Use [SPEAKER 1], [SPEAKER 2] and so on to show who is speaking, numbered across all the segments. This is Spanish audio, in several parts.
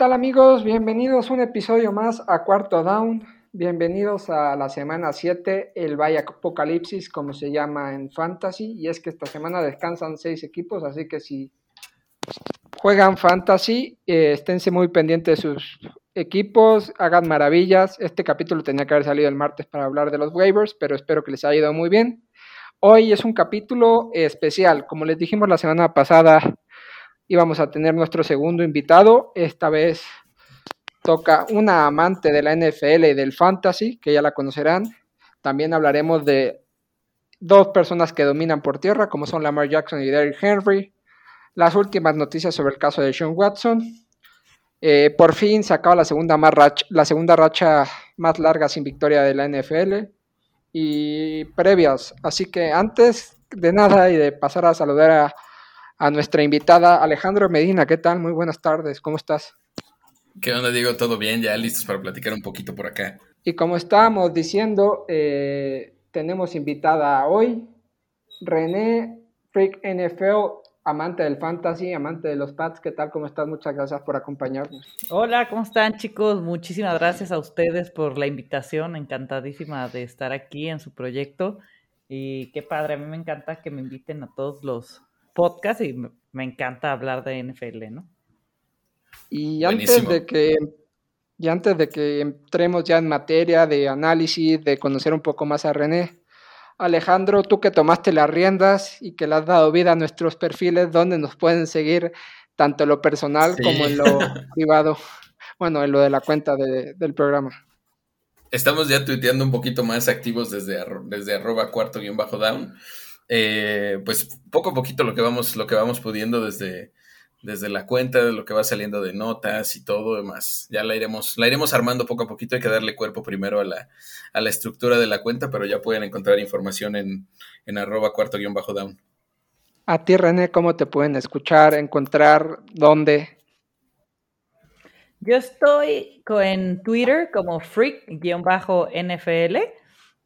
[SPEAKER 1] ¿Qué tal amigos? Bienvenidos un episodio más a Cuarto Down. Bienvenidos a la semana 7, el Valle Apocalipsis, como se llama en Fantasy. Y es que esta semana descansan seis equipos, así que si juegan Fantasy, eh, esténse muy pendientes de sus equipos, hagan maravillas. Este capítulo tenía que haber salido el martes para hablar de los waivers, pero espero que les haya ido muy bien. Hoy es un capítulo especial. Como les dijimos la semana pasada, íbamos a tener nuestro segundo invitado. Esta vez toca una amante de la NFL y del fantasy, que ya la conocerán. También hablaremos de dos personas que dominan por tierra, como son Lamar Jackson y Derrick Henry. Las últimas noticias sobre el caso de Sean Watson. Eh, por fin se acaba la segunda, más racha, la segunda racha más larga sin victoria de la NFL. Y previas. Así que antes de nada y de pasar a saludar a a nuestra invitada Alejandro Medina. ¿Qué tal? Muy buenas tardes, ¿cómo estás?
[SPEAKER 2] ¿Qué onda, Diego? ¿Todo bien? Ya listos para platicar un poquito por acá.
[SPEAKER 1] Y como estábamos diciendo, eh, tenemos invitada hoy René Freak NFL, amante del fantasy, amante de los Pats. ¿Qué tal? ¿Cómo estás? Muchas gracias por acompañarnos.
[SPEAKER 3] Hola, ¿cómo están chicos? Muchísimas gracias a ustedes por la invitación. Encantadísima de estar aquí en su proyecto. Y qué padre, a mí me encanta que me inviten a todos los podcast y me encanta hablar de NFL, ¿no?
[SPEAKER 1] Y antes de que y antes de que entremos ya en materia de análisis, de conocer un poco más a René, Alejandro, tú que tomaste las riendas y que le has dado vida a nuestros perfiles, ¿dónde nos pueden seguir tanto en lo personal como en lo privado? Bueno, en lo de la cuenta del programa.
[SPEAKER 2] Estamos ya tuiteando un poquito más activos desde, desde arroba cuarto guion bajo down. Eh, pues poco a poquito lo que vamos, lo que vamos pudiendo desde, desde la cuenta, de lo que va saliendo de notas y todo demás. Ya la iremos, la iremos armando poco a poquito. Hay que darle cuerpo primero a la, a la estructura de la cuenta, pero ya pueden encontrar información en, en arroba cuarto guion bajo down.
[SPEAKER 1] A ti, René, ¿cómo te pueden escuchar, encontrar, dónde?
[SPEAKER 3] Yo estoy en Twitter como freak-nfl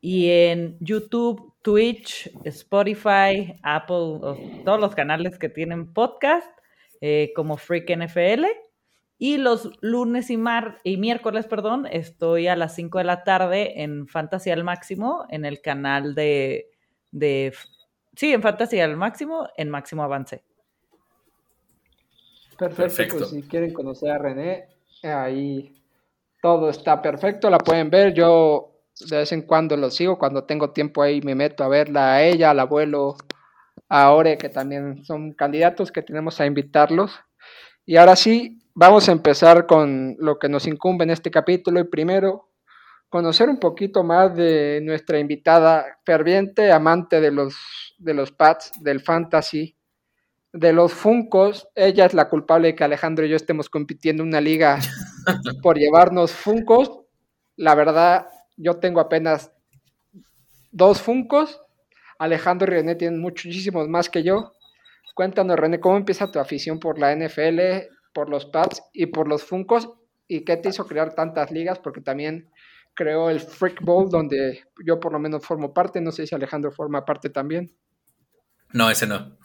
[SPEAKER 3] y en YouTube Twitch, Spotify, Apple, todos los canales que tienen podcast, eh, como Freak NFL. Y los lunes y, mar y miércoles, perdón, estoy a las 5 de la tarde en Fantasy al Máximo, en el canal de, de sí, en Fantasy al Máximo, en Máximo Avance.
[SPEAKER 1] Perfecto, pues perfecto. si quieren conocer a René, ahí todo está perfecto, la pueden ver. Yo de vez en cuando lo sigo, cuando tengo tiempo ahí me meto a verla a ella, al abuelo, a Ore, que también son candidatos que tenemos a invitarlos. Y ahora sí, vamos a empezar con lo que nos incumbe en este capítulo y primero conocer un poquito más de nuestra invitada ferviente, amante de los, de los pads, del fantasy, de los Funcos. Ella es la culpable de que Alejandro y yo estemos compitiendo en una liga por llevarnos Funcos. La verdad, yo tengo apenas dos Funcos. Alejandro y René tienen muchísimos más que yo. Cuéntanos, René, ¿cómo empieza tu afición por la NFL, por los pads y por los Funcos? ¿Y qué te hizo crear tantas ligas? Porque también creó el Freak Bowl, donde yo por lo menos formo parte. No sé si Alejandro forma parte también.
[SPEAKER 2] No, ese no.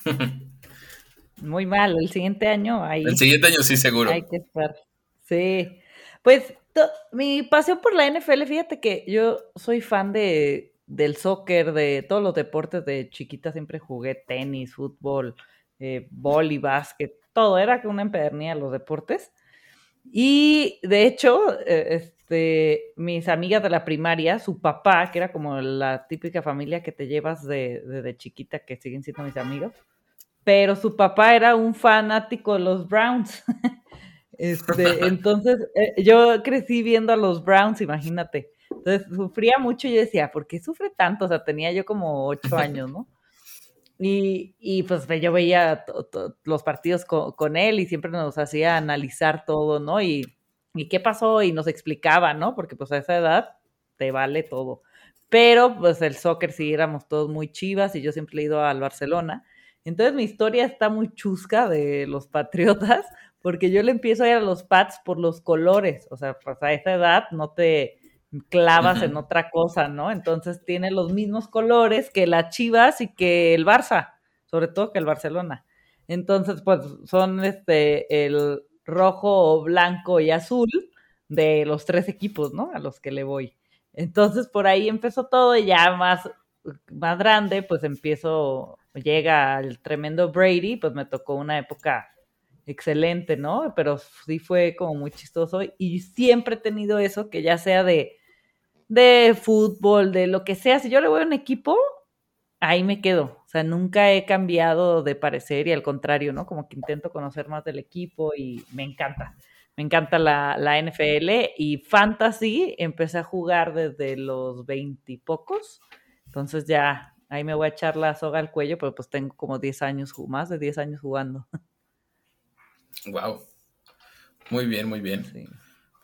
[SPEAKER 3] Muy mal, el siguiente año hay.
[SPEAKER 2] El siguiente año sí, seguro.
[SPEAKER 3] Hay que estar. Sí. Pues mi pasión por la NFL, fíjate que yo soy fan de, del soccer, de todos los deportes. De chiquita siempre jugué tenis, fútbol, eh, y básquet, todo. Era una empedernía los deportes. Y de hecho, eh, este, mis amigas de la primaria, su papá, que era como la típica familia que te llevas de, de chiquita, que siguen siendo mis amigos, pero su papá era un fanático de los Browns. Este, entonces, eh, yo crecí viendo a los Browns, imagínate. Entonces, sufría mucho y yo decía, ¿por qué sufre tanto? O sea, tenía yo como ocho años, ¿no? Y, y pues yo veía los partidos con, él y siempre nos hacía analizar todo, ¿no? Y, y qué pasó y nos explicaba, ¿no? Porque pues a esa edad te vale todo. Pero pues el soccer sí éramos todos muy chivas y yo siempre he ido al Barcelona. Entonces mi historia está muy chusca de los Patriotas, porque yo le empiezo a ir a los pads por los colores, o sea, pues a esa edad no te clavas en otra cosa, ¿no? Entonces tiene los mismos colores que la Chivas y que el Barça, sobre todo que el Barcelona. Entonces, pues son este el rojo, blanco y azul de los tres equipos, ¿no? A los que le voy. Entonces por ahí empezó todo y ya más, más grande, pues empiezo, llega el tremendo Brady, pues me tocó una época excelente, ¿no? Pero sí fue como muy chistoso y siempre he tenido eso, que ya sea de, de fútbol, de lo que sea, si yo le voy a un equipo, ahí me quedo. O sea, nunca he cambiado de parecer y al contrario, ¿no? Como que intento conocer más del equipo y me encanta. Me encanta la, la NFL y fantasy empecé a jugar desde los veintipocos. Entonces ya ahí me voy a echar la soga al cuello, pero pues tengo como 10 años, más de 10 años jugando.
[SPEAKER 2] Wow. Muy bien, muy bien.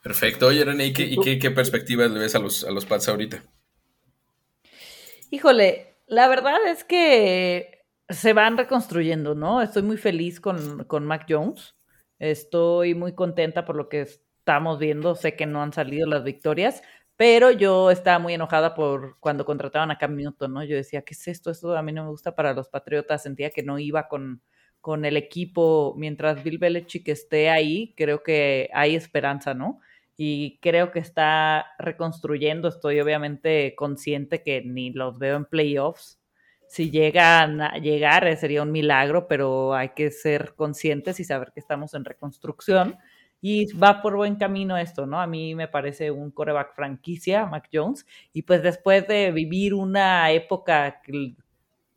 [SPEAKER 2] Perfecto. Oye, René, ¿y, qué, qué, perspectivas le ves a los, a los Pats ahorita?
[SPEAKER 3] Híjole, la verdad es que se van reconstruyendo, ¿no? Estoy muy feliz con, con Mac Jones. Estoy muy contenta por lo que estamos viendo. Sé que no han salido las victorias, pero yo estaba muy enojada por cuando contrataban a Cam Newton, ¿no? Yo decía, ¿qué es esto? Esto a mí no me gusta para los Patriotas. Sentía que no iba con, con el equipo, mientras Bill Belichick esté ahí, creo que hay esperanza, ¿no? Y creo que está reconstruyendo. Estoy obviamente consciente que ni los veo en playoffs. Si llegan a llegar, eh, sería un milagro, pero hay que ser conscientes y saber que estamos en reconstrucción. Y va por buen camino esto, ¿no? A mí me parece un coreback franquicia, Mac Jones. Y pues después de vivir una época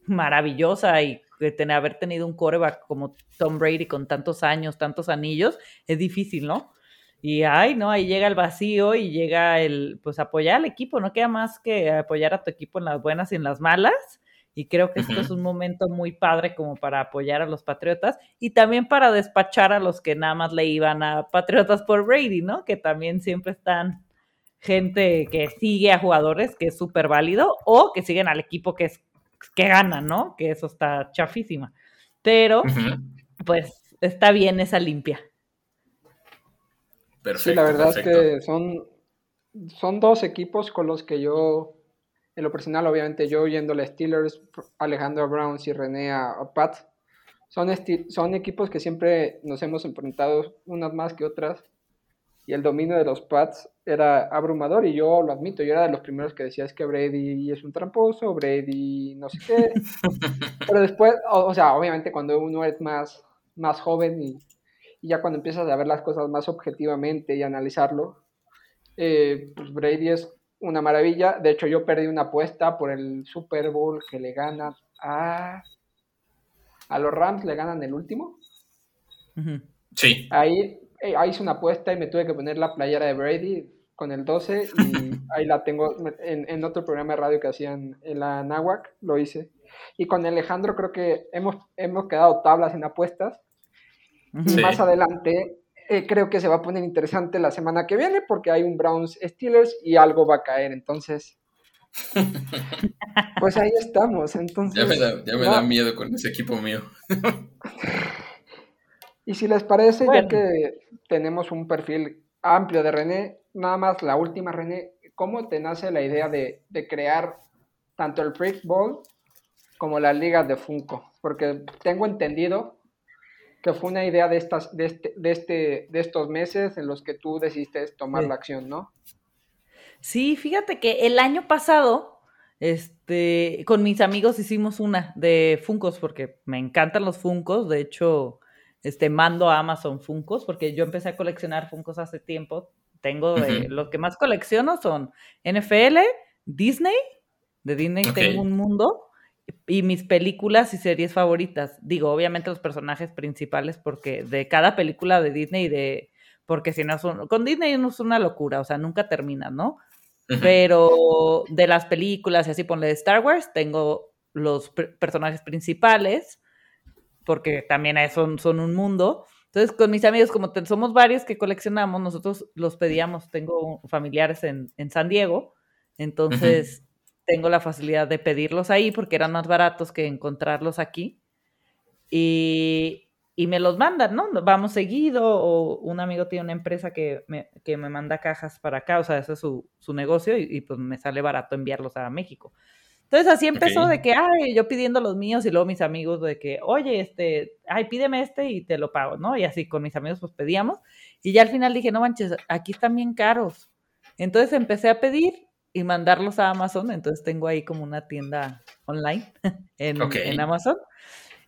[SPEAKER 3] maravillosa y de tener, haber tenido un coreback como Tom Brady con tantos años, tantos anillos, es difícil, ¿no? Y ay, no, ahí llega el vacío y llega el, pues apoyar al equipo, no queda más que apoyar a tu equipo en las buenas y en las malas. Y creo que esto es un momento muy padre como para apoyar a los Patriotas y también para despachar a los que nada más le iban a Patriotas por Brady, ¿no? Que también siempre están gente que sigue a jugadores, que es súper válido, o que siguen al equipo que es que ganan, ¿no? Que eso está chafísima. Pero, pues, está bien esa limpia.
[SPEAKER 1] Perfecto, sí, la verdad es que son, son dos equipos con los que yo, en lo personal, obviamente yo yendo a Steelers, Alejandro Brown y René a, Pat, son, son equipos que siempre nos hemos enfrentado unas más que otras y el dominio de los Pats era abrumador y yo lo admito, yo era de los primeros que decía es que Brady es un tramposo, Brady no sé qué, pero después, o, sea, obviamente cuando uno es más, más joven y, ya cuando empiezas a ver las cosas más objetivamente y analizarlo, eh, pues Brady es una maravilla, de hecho yo perdí una apuesta por el Super Bowl que le ganan a, a los Rams, le ganan el último.
[SPEAKER 2] Sí.
[SPEAKER 1] Ahí ahí hice una apuesta y me tuve que poner la playera de Brady con el 12 y ahí la tengo en, otro programa de radio que hacían en la Nahuac, lo hice. Y con Alejandro creo que hemos, hemos quedado tablas en apuestas. Y más adelante eh, creo que se va a poner interesante la semana que viene porque hay un Browns Steelers y algo va a caer. Entonces, pues ahí estamos. Entonces,
[SPEAKER 2] ya me da miedo con ese equipo mío.
[SPEAKER 1] Y si les parece, ya que tenemos un perfil amplio de René, nada más la última, René, ¿cómo te nace la idea de, crear tanto el Freak Ball como la liga de Funko? Porque tengo entendido que fue una idea de, estas, de, este, de, este, de estos meses en los que tú decidiste tomar la acción, ¿no?
[SPEAKER 3] Sí, fíjate que el año pasado, este, con mis amigos hicimos una de Funcos, porque me encantan los Funcos, de hecho este, mando a Amazon Funcos, porque yo empecé a coleccionar Funcos hace tiempo. Tengo de, lo que más colecciono son NFL, Disney, de Disney tengo un mundo, y mis películas y series favoritas. Digo, obviamente los personajes principales, porque de cada película de Disney, de, porque si no son, con Disney no es una locura, o sea, nunca termina, ¿no? Pero de las películas y así ponle de Star Wars, tengo los personajes principales porque también son, son un mundo. Entonces, con mis amigos, como somos varios que coleccionamos, nosotros los pedíamos, tengo familiares en, San Diego, entonces tengo la facilidad de pedirlos ahí porque eran más baratos que encontrarlos aquí. Y, me los mandan, ¿no? Vamos seguido, o un amigo tiene una empresa que me, que me manda cajas para acá, o sea, ese es su, negocio y, y, pues me sale barato enviarlos a México. Entonces así empezó de que, ay, yo pidiendo los míos y luego mis amigos de que, oye, este, ay, pídeme este y te lo pago, ¿no? Y así con mis amigos pues pedíamos. Y ya al final dije, no manches, aquí están bien caros. Entonces empecé a pedir y mandarlos a Amazon. Entonces tengo ahí como una tienda online en, en Amazon.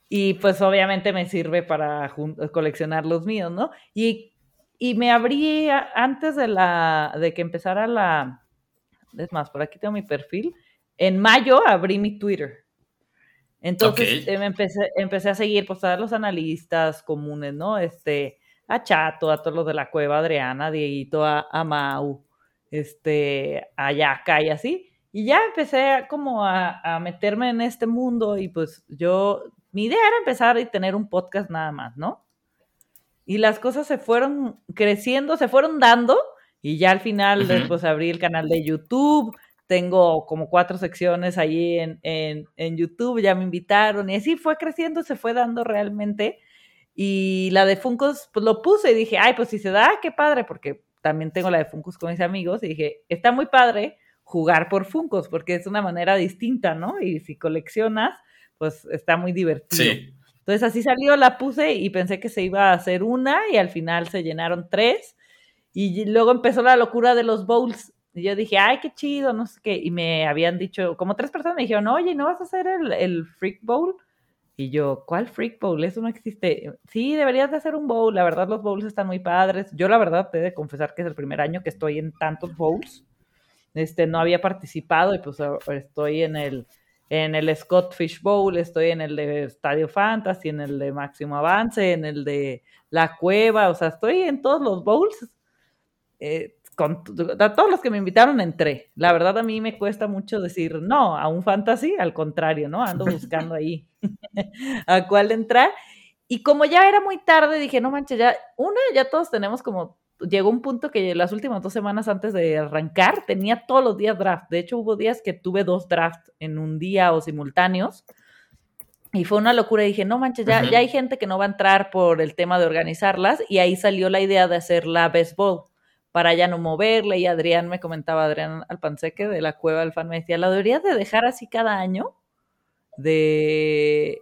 [SPEAKER 3] Y pues obviamente me sirve para coleccionar los míos, ¿no? Y, y me abrí antes de, la, de que empezara la... Es más, por aquí tengo mi perfil en mayo abrí mi Twitter. Entonces eh, empecé, empecé a seguir pues, a los analistas comunes, ¿no? Este, a Chato, a todos los de la cueva, Adriana, a Dieguito, a, Mau, este, a Yaka y así. Y ya empecé como a, a, meterme en este mundo y pues yo, mi idea era empezar y tener un podcast nada más, ¿no? Y las cosas se fueron creciendo, se fueron dando y ya al final después abrí el canal de YouTube, tengo como cuatro secciones allí en, en, YouTube, ya me invitaron y así fue creciendo, se fue dando realmente. Y la de Funcos, pues lo puse y dije, ay, pues si se da, qué padre, porque también tengo la de Funcos con mis amigos y dije, está muy padre jugar por Funcos, porque es una manera distinta, ¿no? Y si coleccionas, pues está muy divertido. Sí. Entonces así salió, la puse y pensé que se iba a hacer una y al final se llenaron tres. Y luego empezó la locura de los bowls. Y yo dije, ay, qué chido, no sé qué. Y me habían dicho, como tres personas me dijeron, oye, ¿no vas a hacer el, el Freak Bowl? Y yo, ¿cuál Freak Bowl? Eso no existe. Sí, deberías de hacer un bowl. La verdad, los bowls están muy padres. Yo, la verdad, te he de confesar que es el primer año que estoy en tantos bowls. Este, no había participado y pues estoy en el, en el Scott Fish Bowl, estoy en el de Estadio Fantasy, en el de Máximo Avance, en el de La Cueva. O sea, estoy en todos los bowls. Eh, con a todos los que me invitaron entré. La verdad a mí me cuesta mucho decir no a un fantasy, al contrario, ¿no? Ando buscando ahí a cuál entrar. Y como ya era muy tarde, dije, no manches, ya, una, ya todos tenemos como, llegó un punto que las últimas dos semanas antes de arrancar tenía todos los días draft. De hecho, hubo días que tuve dos drafts en un día o simultáneos. Y fue una locura. Dije, no manches, ya, ya hay gente que no va a entrar por el tema de organizarlas. Y ahí salió la idea de hacer la Best Ball para ya no moverle. Y Adrián me comentaba, Adrián Alpanseque de la Cueva del Fan, me decía, ¿la deberías de dejar así cada año? De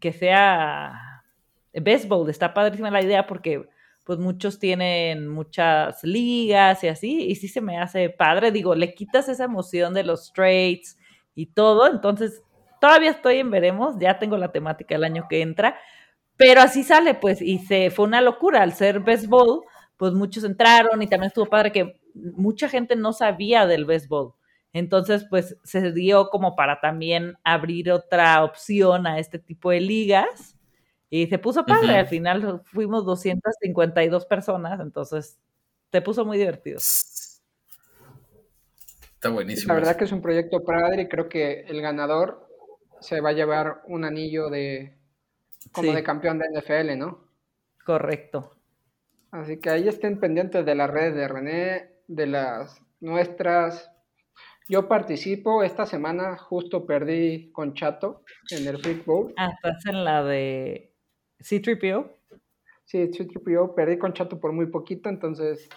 [SPEAKER 3] que sea béisbol, está padrísima la idea porque pues muchos tienen muchas ligas y así, y sí se me hace padre, digo, le quitas esa emoción de los trades y todo, entonces todavía estoy en veremos, ya tengo la temática el año que entra, pero así sale, pues, y se fue una locura al ser béisbol, pues muchos entraron y también estuvo padre que mucha gente no sabía del béisbol. Entonces, pues se dio como para también abrir otra opción a este tipo de ligas y se puso padre. Al final fuimos 252 personas, entonces te puso muy divertido.
[SPEAKER 2] Está buenísimo.
[SPEAKER 1] La verdad que es un proyecto padre y creo que el ganador se va a llevar un anillo de como de campeón de NFL, ¿no?
[SPEAKER 3] Correcto.
[SPEAKER 1] Así que ahí estén pendientes de las redes de René, de las nuestras. Yo participo esta semana, justo perdí con Chato en el Freak Bowl.
[SPEAKER 3] Ah, estás en la de C3PO.
[SPEAKER 1] Sí, C3PO, perdí con Chato por muy poquito, entonces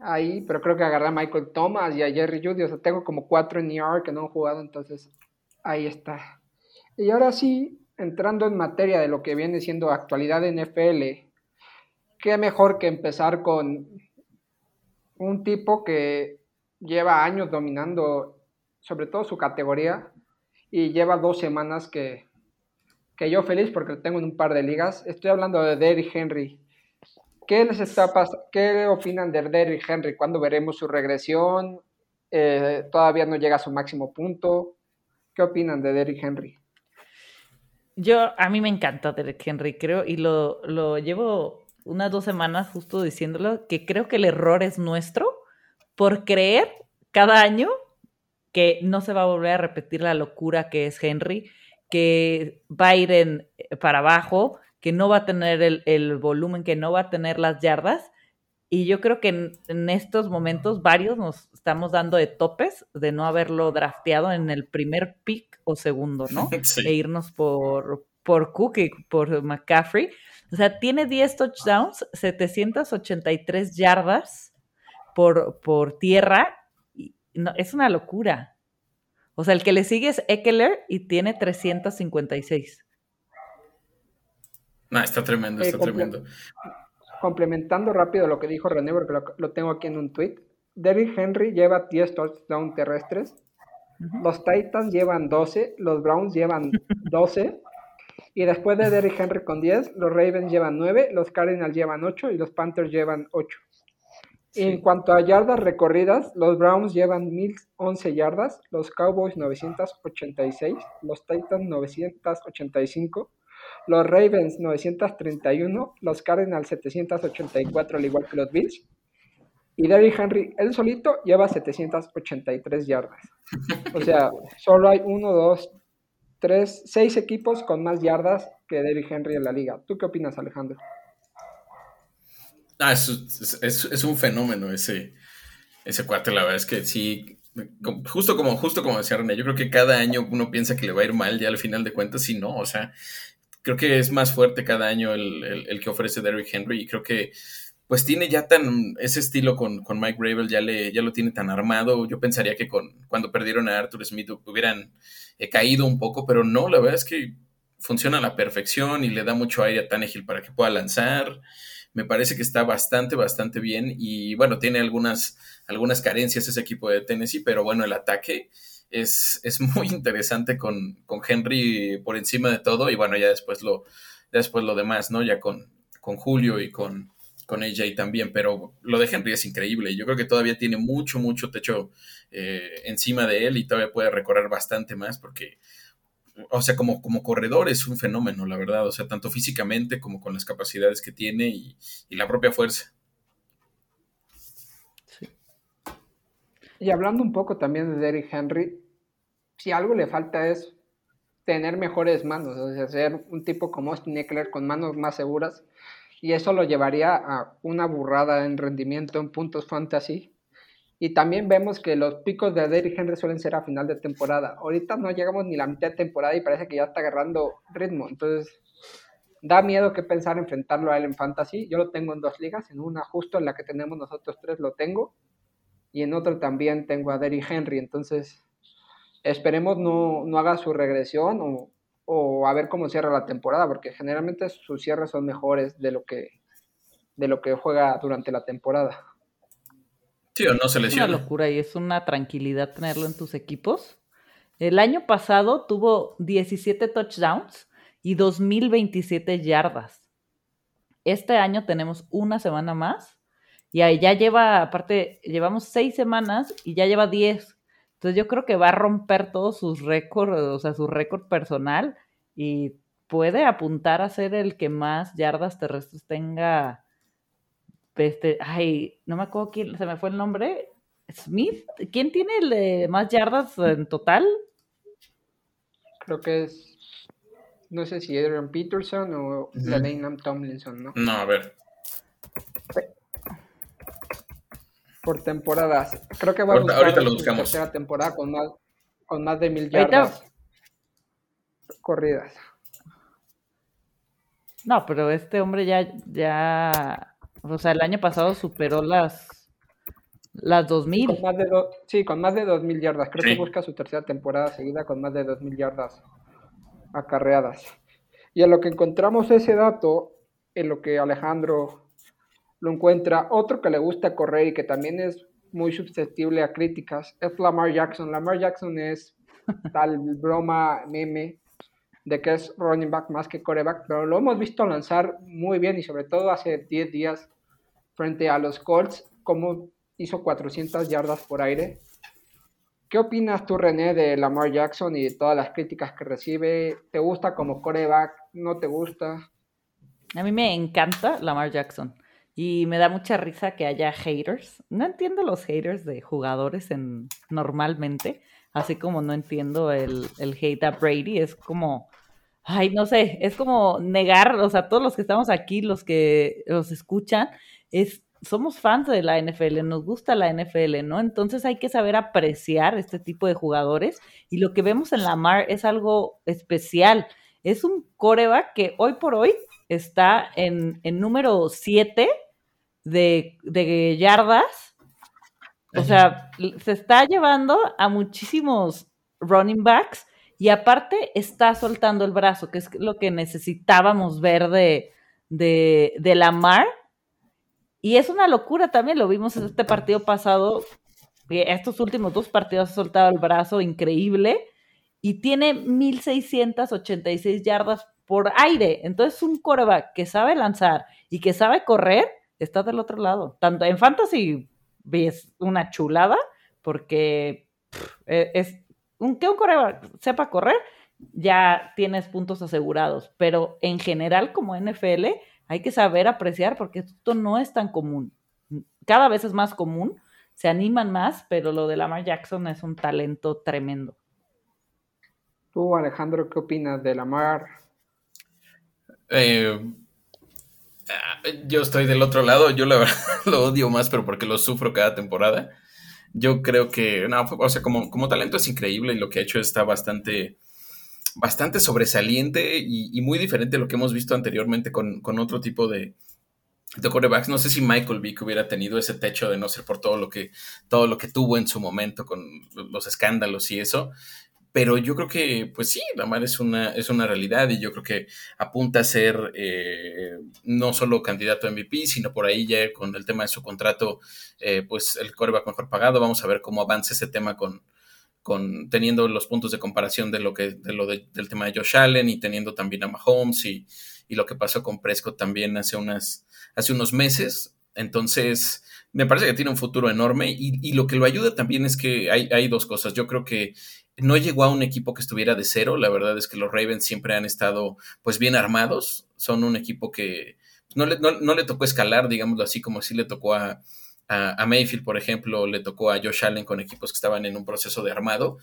[SPEAKER 1] ahí, pero creo que agarré a Michael Thomas y a Jerry Judy, o sea, tengo como cuatro en New que no han jugado, entonces ahí está. Y ahora sí, entrando en materia de lo que viene siendo actualidad de NFL, qué mejor que empezar con un tipo que lleva años dominando sobre todo su categoría y lleva dos semanas que, que yo feliz porque lo tengo en un par de ligas. Estoy hablando de Derrick Henry. ¿Qué les está ¿Qué opinan de Derrick Henry? ¿Cuándo veremos su regresión? Eh, ¿Todavía no llega a su máximo punto? ¿Qué opinan de Derrick Henry?
[SPEAKER 3] Yo, a mí me encanta Derrick Henry, creo, y lo, lo llevo unas dos semanas justo diciéndolo, que creo que el error es nuestro por creer cada año que no se va a volver a repetir la locura que es Henry, que va a ir en, para abajo, que no va a tener el, volumen, que no va a tener las yardas. Y yo creo que en, estos momentos varios nos estamos dando de topes de no haberlo drafteado en el primer pick o segundo, ¿no? E irnos por, por Cook y por McCaffrey. O sea, tiene 10 touchdowns, 783 yardas por, por tierra. Y no, es una locura. O sea, el que le sigue es Eckler y tiene 356.
[SPEAKER 2] No, está tremendo, está tremendo.
[SPEAKER 1] Complementando rápido lo que dijo René, porque lo, tengo aquí en un tweet. Derrick Henry lleva 10 touchdowns terrestres. Los Titans llevan 12. Los Browns llevan 12. Y después de Derrick Henry con 10, los Ravens llevan 9. Los Cardinals llevan 8. Y los Panthers llevan 8. En cuanto a yardas recorridas, los Browns llevan 1011 yardas, los Cowboys 986, los Titans 985, los Ravens 931, los Cardinals 784, al igual que los Bills. Y Derrick Henry, él solito, lleva 783 yardas. O sea, solo hay uno, dos, tres, seis equipos con más yardas que Derrick Henry en la liga. ¿Tú qué opinas, Alejandro?
[SPEAKER 2] Ah, es, un fenómeno ese, ese cuate, la verdad es que sí, justo como, justo como decía René, yo creo que cada año uno piensa que le va a ir mal ya al final de cuentas, y no, o sea, creo que es más fuerte cada año el, que ofrece Derrick Henry y creo que pues tiene ya tan ese estilo con, Mike Gravel, ya, le, ya lo tiene tan armado. Yo pensaría que con, cuando perdieron a Arthur Smith hubieran eh, caído un poco, pero no, la verdad es que funciona a la perfección y le da mucho aire a Tannehill para que pueda lanzar me parece que está bastante, bastante bien y bueno, tiene algunas, algunas carencias ese equipo de Tennessee, pero bueno, el ataque es, es muy interesante con, con, Henry por encima de todo y bueno, ya después lo, después lo demás, ¿no? Ya con, con Julio y con, con AJ también, pero lo de Henry es increíble. Yo creo que todavía tiene mucho, mucho techo eh, encima de él y todavía puede recorrer bastante más porque o sea, como, como corredor es un fenómeno, la verdad, o sea, tanto físicamente como con las capacidades que tiene y, la propia fuerza.
[SPEAKER 1] Sí. Y hablando un poco también de Derrick Henry, si algo le falta es tener mejores manos, o sea, ser un tipo como Austin Eckler con manos más seguras, y eso lo llevaría a una burrada en rendimiento en puntos fantasy y también vemos que los picos de Derrick Henry suelen ser a final de temporada. Ahorita no llegamos ni la mitad de temporada y parece que ya está agarrando ritmo. Entonces, da miedo que pensar enfrentarlo a él en fantasy. Yo lo tengo en dos ligas, en una justo en la que tenemos nosotros tres lo tengo. Y en otra también tengo a Derrick Henry. Entonces, esperemos no, no haga su regresión o, o, a ver cómo cierra la temporada, porque generalmente sus cierres son mejores de lo que, de lo que juega durante la temporada.
[SPEAKER 2] Sí, o no se
[SPEAKER 3] lesiona. Es una locura y es una tranquilidad tenerlo en tus equipos. El año pasado tuvo 17 touchdowns y 2027 yardas. Este año tenemos una semana más y ahí ya lleva, aparte, llevamos seis semanas y ya lleva 10. Entonces yo creo que va a romper todos sus récords, o sea, su récord personal y puede apuntar a ser el que más yardas terrestres tenga este, ay, no me acuerdo quién, se me fue el nombre. Smith, ¿quién tiene el más yardas en total?
[SPEAKER 1] Creo que es, no sé si Adrian Peterson o uh -huh. Tomlinson, ¿no?
[SPEAKER 2] No, a ver.
[SPEAKER 1] Por temporadas. Creo que va a buscar
[SPEAKER 2] ahorita lo buscamos.
[SPEAKER 1] tercera temporada con más, con más de mil yardas corridas.
[SPEAKER 3] No, pero este hombre ya, ya o sea, el año pasado superó las las 2000.
[SPEAKER 1] Con más de sí, con más de 2000 yardas. Creo que busca su tercera temporada seguida con más de 2000 yardas acarreadas. Y a lo que encontramos ese dato, en lo que Alejandro lo encuentra, otro que le gusta correr y que también es muy susceptible a críticas, es Lamar Jackson. Lamar Jackson es tal broma, meme, de que es running back más que coreback, pero lo hemos visto lanzar muy bien y sobre todo hace 10 días frente a los Colts, como hizo 400 yardas por aire. ¿Qué opinas tú, René, de Lamar Jackson y de todas las críticas que recibe? ¿Te gusta como coreback? ¿No te gusta?
[SPEAKER 3] A mí me encanta Lamar Jackson y me da mucha risa que haya haters. No entiendo los haters de jugadores en, normalmente, así como no entiendo el, el hate a Brady. Es como, ay, no sé, es como negar, o sea, todos los que estamos aquí, los que los escuchan, es, somos fans de la NFL, nos gusta la NFL, ¿no? Entonces hay que saber apreciar este tipo de jugadores y lo que vemos en Lamar es algo especial. Es un coreback que hoy por hoy está en, en número 7 de, de yardas. O sea, se está llevando a muchísimos running backs y aparte está soltando el brazo, que es lo que necesitábamos ver de, de, de Lamar. Y es una locura también, lo vimos en este partido pasado. Estos últimos dos partidos ha soltado el brazo increíble y tiene 1686 yardas por aire. Entonces, un coreback que sabe lanzar y que sabe correr está del otro lado. Tanto en fantasy es una chulada porque e, es un, que un coreback sepa correr, ya tienes puntos asegurados. Pero en general, como NFL, hay que saber apreciar porque esto no es tan común. Cada vez es más común, se animan más, pero lo de Lamar Jackson es un talento tremendo.
[SPEAKER 1] Tú, Alejandro, ¿qué opinas de Lamar?
[SPEAKER 2] Eh, yo estoy del otro lado, yo la verdad lo odio más, pero porque lo sufro cada temporada. Yo creo que, no, o sea, como, como talento es increíble y lo que ha hecho está bastante, bastante sobresaliente y, muy diferente a lo que hemos visto anteriormente con, otro tipo de, de quarterbacks. No sé si Michael Vick hubiera tenido ese techo de no ser por todo lo que, todo lo que tuvo en su momento con los escándalos y eso pero yo creo que, pues sí, Lamar es una, es una realidad y yo creo que apunta a ser eh, no solo candidato a MVP, sino por ahí ya con el tema de su contrato, eh, pues el coreback mejor pagado. Vamos a ver cómo avanza ese tema con, con teniendo los puntos de comparación de lo que, de lo del tema de Josh Allen y teniendo también a Mahomes y, y lo que pasó con Prescott también hace, unas, hace unos meses. Entonces, me parece que tiene un futuro enorme y, y, lo que lo ayuda también es que hay, hay dos cosas. Yo creo que no llegó a un equipo que estuviera de cero. La verdad es que los Ravens siempre han estado pues bien armados. Son un equipo que no le, no, le tocó escalar, digámoslo así, como si le tocó a, a, Mayfield, por ejemplo, le tocó a Josh Allen con equipos que estaban en un proceso de armado.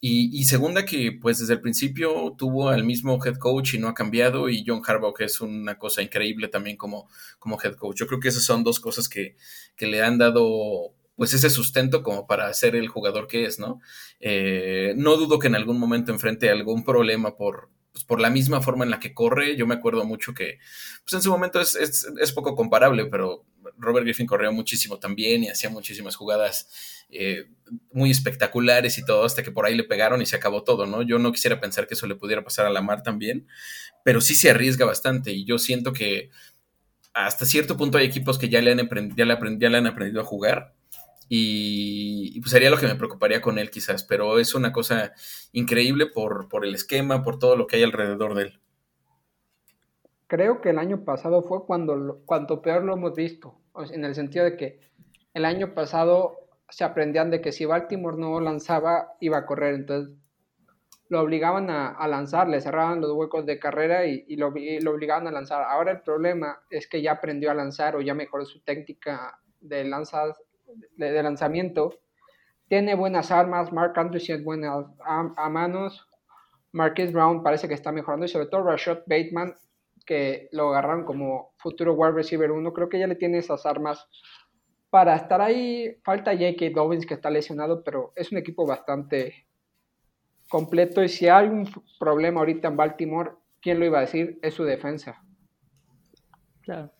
[SPEAKER 2] Y, segunda que pues desde el principio tuvo al mismo head coach y no ha cambiado y John Harbaugh que es una cosa increíble también como, como head coach. Yo creo que esas son dos cosas que, que le han dado pues ese sustento como para ser el jugador que es, ¿no? Eh, no dudo que en algún momento enfrente algún problema por, pues, por la misma forma en la que corre. Yo me acuerdo mucho que, pues en su momento es, es, poco comparable, pero Robert Griffin corrió muchísimo también y hacía muchísimas jugadas eh, muy espectaculares y todo, hasta que por ahí le pegaron y se acabó todo, ¿no? Yo no quisiera pensar que eso le pudiera pasar a Lamar también, pero sí se arriesga bastante y yo siento que hasta cierto punto hay equipos que ya le han, ya le, ya le han aprendido a jugar y, pues sería lo que me preocuparía con él quizás, pero es una cosa increíble por, por el esquema, por todo lo que hay alrededor de él.
[SPEAKER 1] Creo que el año pasado fue cuando, cuando peor lo hemos visto, en el sentido de que el año pasado se aprendían de que si Baltimore no lanzaba, iba a correr, entonces lo obligaban a, lanzar, le cerraban los huecos de carrera y, lo, lo, obligaban a lanzar. Ahora el problema es que ya aprendió a lanzar o ya mejoró su técnica de lanzas de, lanzamiento. Tiene buenas armas, Mark Andrews tiene buenas a, manos. Marquis Brown parece que está mejorando y sobre todo Rashad Bateman, que lo agarraron como futuro wide receiver 1. Creo que ya le tiene esas armas para estar ahí. Falta J.K. Dobbins que está lesionado, pero es un equipo bastante completo. Y si hay un problema ahorita en Baltimore, ¿quién lo iba a decir? Es su defensa.
[SPEAKER 3] Claro.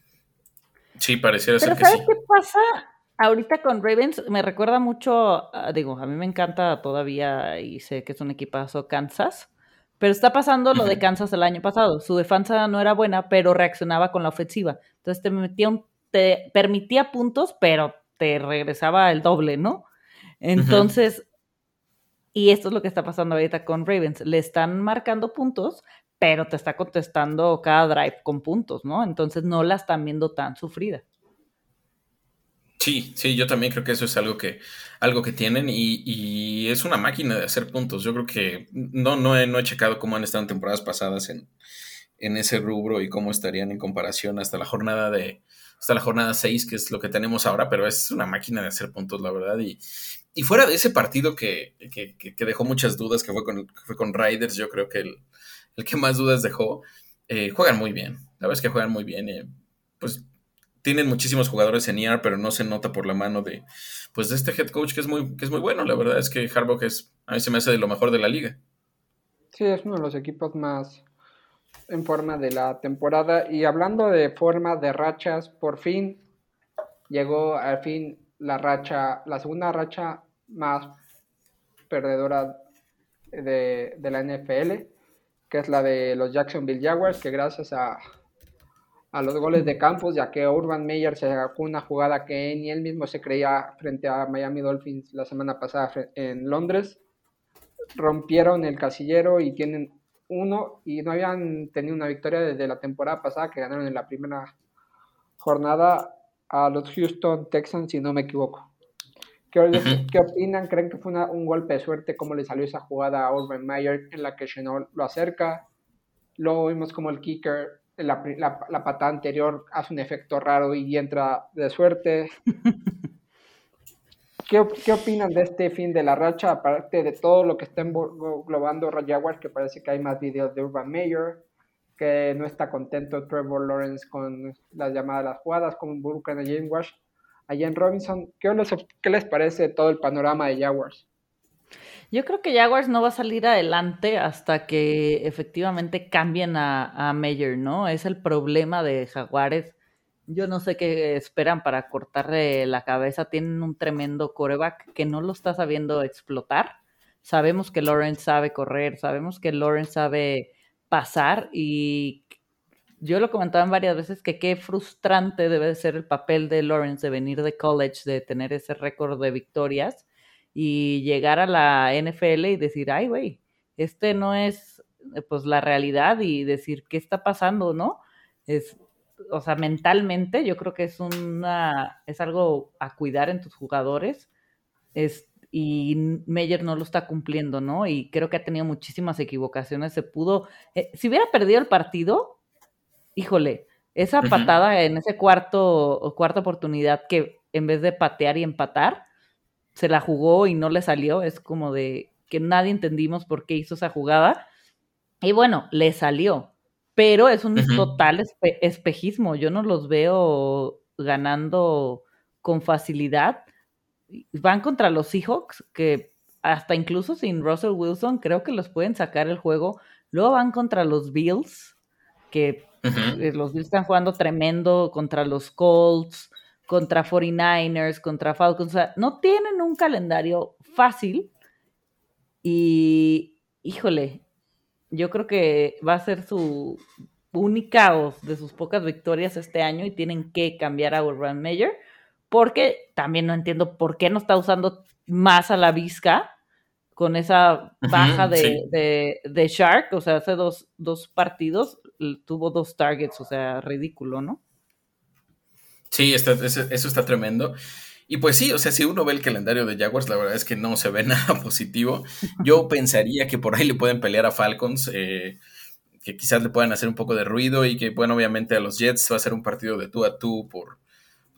[SPEAKER 2] Sí, pareciera
[SPEAKER 3] ser
[SPEAKER 2] que
[SPEAKER 3] ¿sabes qué pasa? Ahorita con Ravens me recuerda mucho, ah, digo, a mí me encanta todavía y sé que es un equipazo Kansas, pero está pasando lo de Kansas el año pasado. Su defensa no era buena, pero reaccionaba con la ofensiva. Entonces te metía te permitía puntos, pero te regresaba el doble, ¿no? Entonces, y esto es lo que está pasando ahorita con Ravens. Le están marcando puntos, pero te está contestando cada drive con puntos, ¿no? Entonces no la están viendo tan sufrida.
[SPEAKER 2] Sí, sí, yo también creo que eso es algo que, algo que tienen y, es una máquina de hacer puntos. Yo creo que no, no, he, no he checado cómo han estado en temporadas pasadas en, ese rubro y cómo estarían en comparación hasta la jornada de hasta la jornada 6, que es lo que tenemos ahora, pero es una máquina de hacer puntos, la verdad. Y, y fuera de ese partido que, que, dejó muchas dudas, que fue con, fue con Riders, yo creo que el, el que más dudas dejó, eh, juegan muy bien. La verdad es que juegan muy bien. Eh, pues tienen muchísimos jugadores en ER, pero no se nota por la mano de, pues, de este head coach que es muy, que es muy bueno. La verdad es que Harbaugh es, a mí se me hace de lo mejor de la liga.
[SPEAKER 1] Sí, es uno de los equipos más en forma de la temporada. Y hablando de forma de rachas, por fin llegó al fin la racha, la segunda racha más perdedora de, de la NFL, que es la de los Jacksonville Jaguars, que gracias a, a los goles de Campos, ya que Urban Meyer se sacó una jugada que ni él mismo se creía frente a Miami Dolphins la semana pasada en Londres. Rompieron el casillero y tienen uno y no habían tenido una victoria desde la temporada pasada que ganaron en la primera jornada a los Houston Texans, si no me equivoco. ¿Qué, ¿qué opinan? ¿Creen que fue un golpe de suerte cómo le salió esa jugada a Urban Meyer en la que Chenol lo acerca? Luego vimos como el kicker la, la, patada anterior hace un efecto raro y entra de suerte. ¿Qué, ¿Qué, opinan de este fin de la racha? Aparte de todo lo que está englobando Jaguars, que parece que hay más videos de Urban Meyer, que no está contento Trevor Lawrence con las llamadas las jugadas, como involucran a James Wash, a Jen Robinson. ¿Qué les, ¿Qué les parece todo el panorama de Jaguars?
[SPEAKER 3] Yo creo que Jaguars no va a salir adelante hasta que efectivamente cambien a, a Mayer, ¿no? Es el problema de Jaguares. Yo no sé qué esperan para cortarle la cabeza. Tienen un tremendo coreback que no lo está sabiendo explotar. Sabemos que Lawrence sabe correr, sabemos que Lawrence sabe pasar y yo lo comentaba varias veces que qué frustrante debe ser el papel de Lawrence de venir de college, de tener ese récord de victorias y llegar a la NFL y decir, ay, güey, este no es eh, pues la realidad y decir qué está pasando, ¿no? Es, o sea, mentalmente yo creo que es una, es algo a cuidar en tus jugadores. Es, y Meyer no lo está cumpliendo, ¿no? Y creo que ha tenido muchísimas equivocaciones. Se pudo, eh, si hubiera perdido el partido, híjole, esa patada en ese cuarto, cuarta oportunidad que en vez de patear y empatar, se la jugó y no le salió. Es como de que nadie entendimos por qué hizo esa jugada. Y bueno, le salió, pero es un total espejismo. Yo no los veo ganando con facilidad. Van contra los Seahawks, que hasta incluso sin Russell Wilson creo que los pueden sacar el juego. Luego van contra los Bills, que los Bills están jugando tremendo contra los Colts contra 49ers, contra Falcons. O sea, no tienen un calendario fácil. Y, híjole, yo creo que va a ser su única o de sus pocas victorias este año y tienen que cambiar a Urban Meyer. Porque también no entiendo por qué no está usando más a la Vizca con esa baja de, de, Shark. O sea, hace dos, dos partidos tuvo dos targets, o sea, ridículo, ¿no?
[SPEAKER 2] Sí, eso, está tremendo. Y pues sí, o sea, si uno ve el calendario de Jaguars, la verdad es que no se ve nada positivo. Yo pensaría que por ahí le pueden pelear a Falcons, eh, que quizás le puedan hacer un poco de ruido y que, bueno, obviamente a los Jets va a ser un partido de tú a tú por,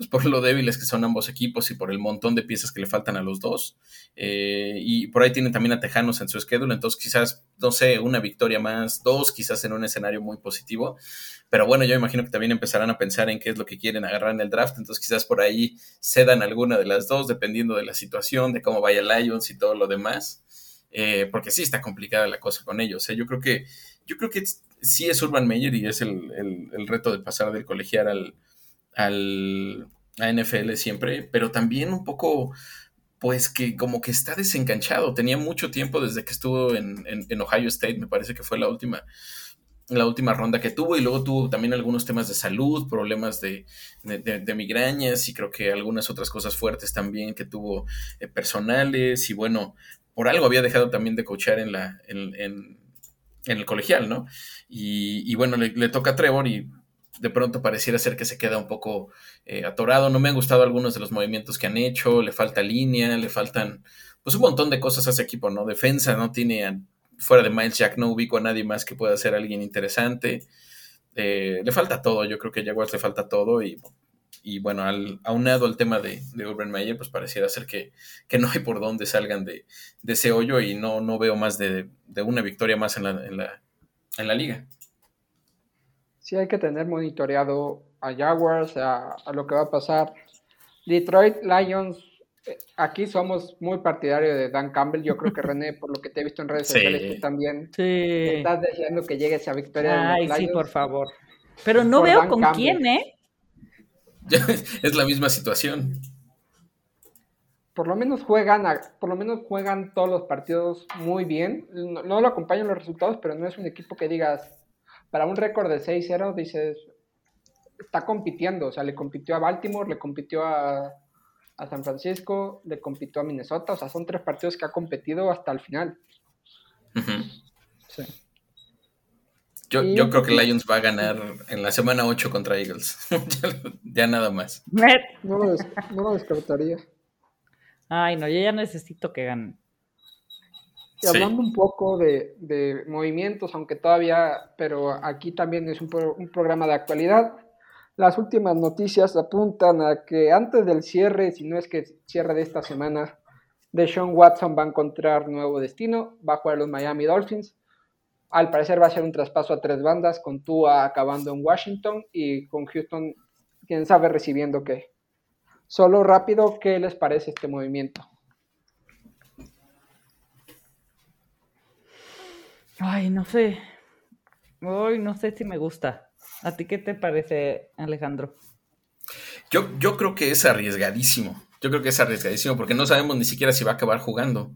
[SPEAKER 2] pues por lo débiles que son ambos equipos y por el montón de piezas que le faltan a los dos. Eh, y por ahí tienen también a Tejanos en su schedule, entonces quizás, no sé, una victoria más, dos, quizás en un escenario muy positivo. Pero bueno, yo imagino que también empezarán a pensar en qué es lo que quieren agarrar en el draft, entonces quizás por ahí cedan alguna de las dos, dependiendo de la situación, de cómo vaya Lions y todo lo demás. Eh, porque sí está complicada la cosa con ellos. ¿eh? Yo creo que, yo creo que sí es Urban Meyer y es el, el reto de pasar del colegial al al, a NFL siempre, pero también un poco, pues que como que está desenganchado. Tenía mucho tiempo desde que estuvo en, Ohio State, me parece que fue la última, la última ronda que tuvo y luego tuvo también algunos temas de salud, problemas de, de, migrañas y creo que algunas otras cosas fuertes también que tuvo eh, personales y bueno, por algo había dejado también de coachar en la... En, el colegial, ¿no? Y, bueno, le, le, toca a Trevor y de pronto pareciera ser que se queda un poco eh, atorado. No me han gustado algunos de los movimientos que han hecho, le falta línea, le faltan pues un montón de cosas a ese equipo, ¿no? Defensa, no tiene, fuera de Miles Jack, no ubico a nadie más que pueda ser alguien interesante. Eh, le falta todo, yo creo que a Jaguars le falta todo y, y bueno, al, aunado al tema de, de Urban Meyer, pues pareciera ser que, no hay por dónde salgan de, ese hoyo y no, no veo más de, una victoria más en la, en la, en la liga
[SPEAKER 1] sí hay que tener monitoreado a Jaguars, a, lo que va a pasar. Detroit Lions, eh, aquí somos muy partidarios de Dan Campbell. Yo creo que René, por lo que te he visto en redes sociales, tú también estás deseando que llegue esa victoria.
[SPEAKER 3] Ay, sí, por favor. Pero no veo con quién, ¿eh?
[SPEAKER 2] es la misma situación.
[SPEAKER 1] por lo menos juegan, por lo menos juegan todos los partidos muy bien. No, lo acompañan los resultados, pero no es un equipo que digas, para un récord de 6-0, dices, está compitiendo. O sea, le compitió a Baltimore, le compitió a, San Francisco, le compitió a Minnesota. O sea, son tres partidos que ha competido hasta el final.
[SPEAKER 2] sí. Yo, yo, creo que Lions va a ganar en la semana 8 contra Eagles. ya, nada más.
[SPEAKER 1] No lo, no lo descartaría.
[SPEAKER 3] Ay, no, yo ya necesito que ganen.
[SPEAKER 1] Y hablando un poco de, movimientos, aunque todavía, pero aquí también es un, programa de actualidad, las últimas noticias apuntan a que antes del cierre, si no es que cierre de esta semana, de Sean Watson va a encontrar nuevo destino, va a jugar los Miami Dolphins. Al parecer va a ser un traspaso a tres bandas, con Tua acabando en Washington y con Houston, quién sabe, recibiendo qué. Solo rápido, ¿qué les parece este movimiento?
[SPEAKER 3] Ay, no sé. Ay, no sé si me gusta. ¿A ti qué te parece, Alejandro?
[SPEAKER 2] Yo, yo creo que es arriesgadísimo. Yo creo que es arriesgadísimo porque no sabemos ni siquiera si va a acabar jugando.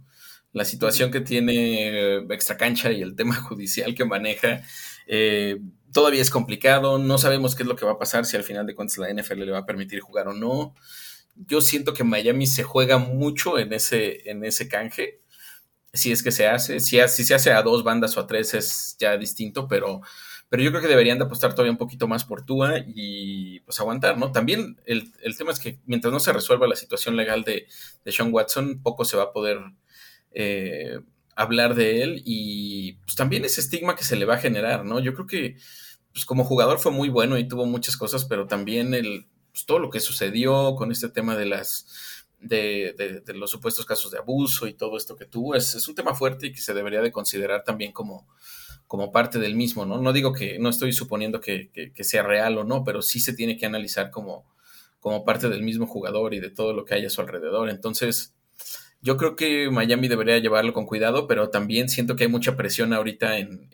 [SPEAKER 2] La situación que tiene extra cancha y el tema judicial que maneja eh, todavía es complicado. No sabemos qué es lo que va a pasar, si al final de cuentas la NFL le va a permitir jugar o no yo siento que Miami se juega mucho en ese, en ese canje. Si es que se hace, si, si, se hace a dos bandas o a tres es ya distinto, pero, pero yo creo que deberían de apostar todavía un poquito más por Tua y pues aguantar, ¿no? También el, tema es que mientras no se resuelva la situación legal de, de Sean Watson, poco se va a poder eh, hablar de él y pues también ese estigma que se le va a generar, ¿no? Yo creo que pues como jugador fue muy bueno y tuvo muchas cosas, pero también el, pues, todo lo que sucedió con este tema de las de, los supuestos casos de abuso y todo esto que tuvo, es, un tema fuerte y que se debería de considerar también como, como parte del mismo, ¿no? No digo que, no estoy suponiendo que, sea real o no, pero sí se tiene que analizar como, como parte del mismo jugador y de todo lo que hay a su alrededor. Entonces, yo creo que Miami debería llevarlo con cuidado, pero también siento que hay mucha presión ahorita en,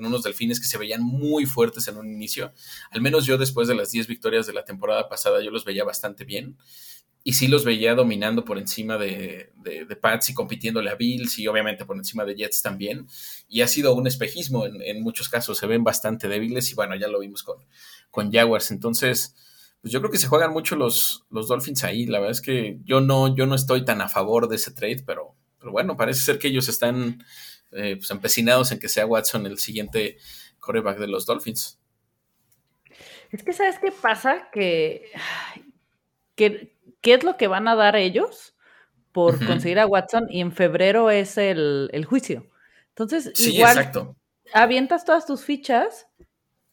[SPEAKER 2] unos delfines que se veían muy fuertes en un inicio. Al menos yo después de las 10 victorias de la temporada pasada, yo los veía bastante bien. Y sí los veía dominando por encima de, de, Pats y compitiéndole a Bills y obviamente por encima de Jets también. Y ha sido un espejismo en, muchos casos. Se ven bastante débiles y bueno, ya lo vimos con, con Jaguars. Entonces pues yo creo que se juegan mucho los, los Dolphins ahí. La verdad es que yo no, yo no estoy tan a favor de ese trade, pero, pero bueno, parece ser que ellos están eh, pues empecinados en que sea Watson el siguiente coreback de los Dolphins.
[SPEAKER 3] Es que, ¿sabes qué pasa? Que, ¿qué es lo que van a dar ellos por conseguir a Watson? Y en febrero es el, juicio. Entonces, igual exacto. avientas todas tus fichas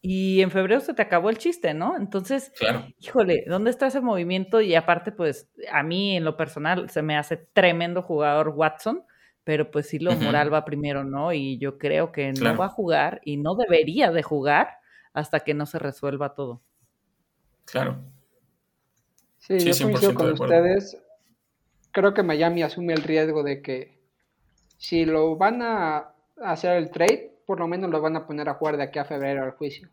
[SPEAKER 3] y en febrero se te acabó el chiste, ¿no? Entonces, híjole, ¿dónde está ese movimiento? Y aparte, pues a mí en lo personal se me hace tremendo jugador Watson, pero pues sí lo moral va primero, ¿no? Y yo creo que no va a jugar y no debería de jugar hasta que no se resuelva todo.
[SPEAKER 2] Claro.
[SPEAKER 1] Sí, yo coincido con ustedes. Creo que Miami asume el riesgo de que si lo van a hacer el trade, por lo menos lo van a poner a jugar de aquí a febrero al juicio.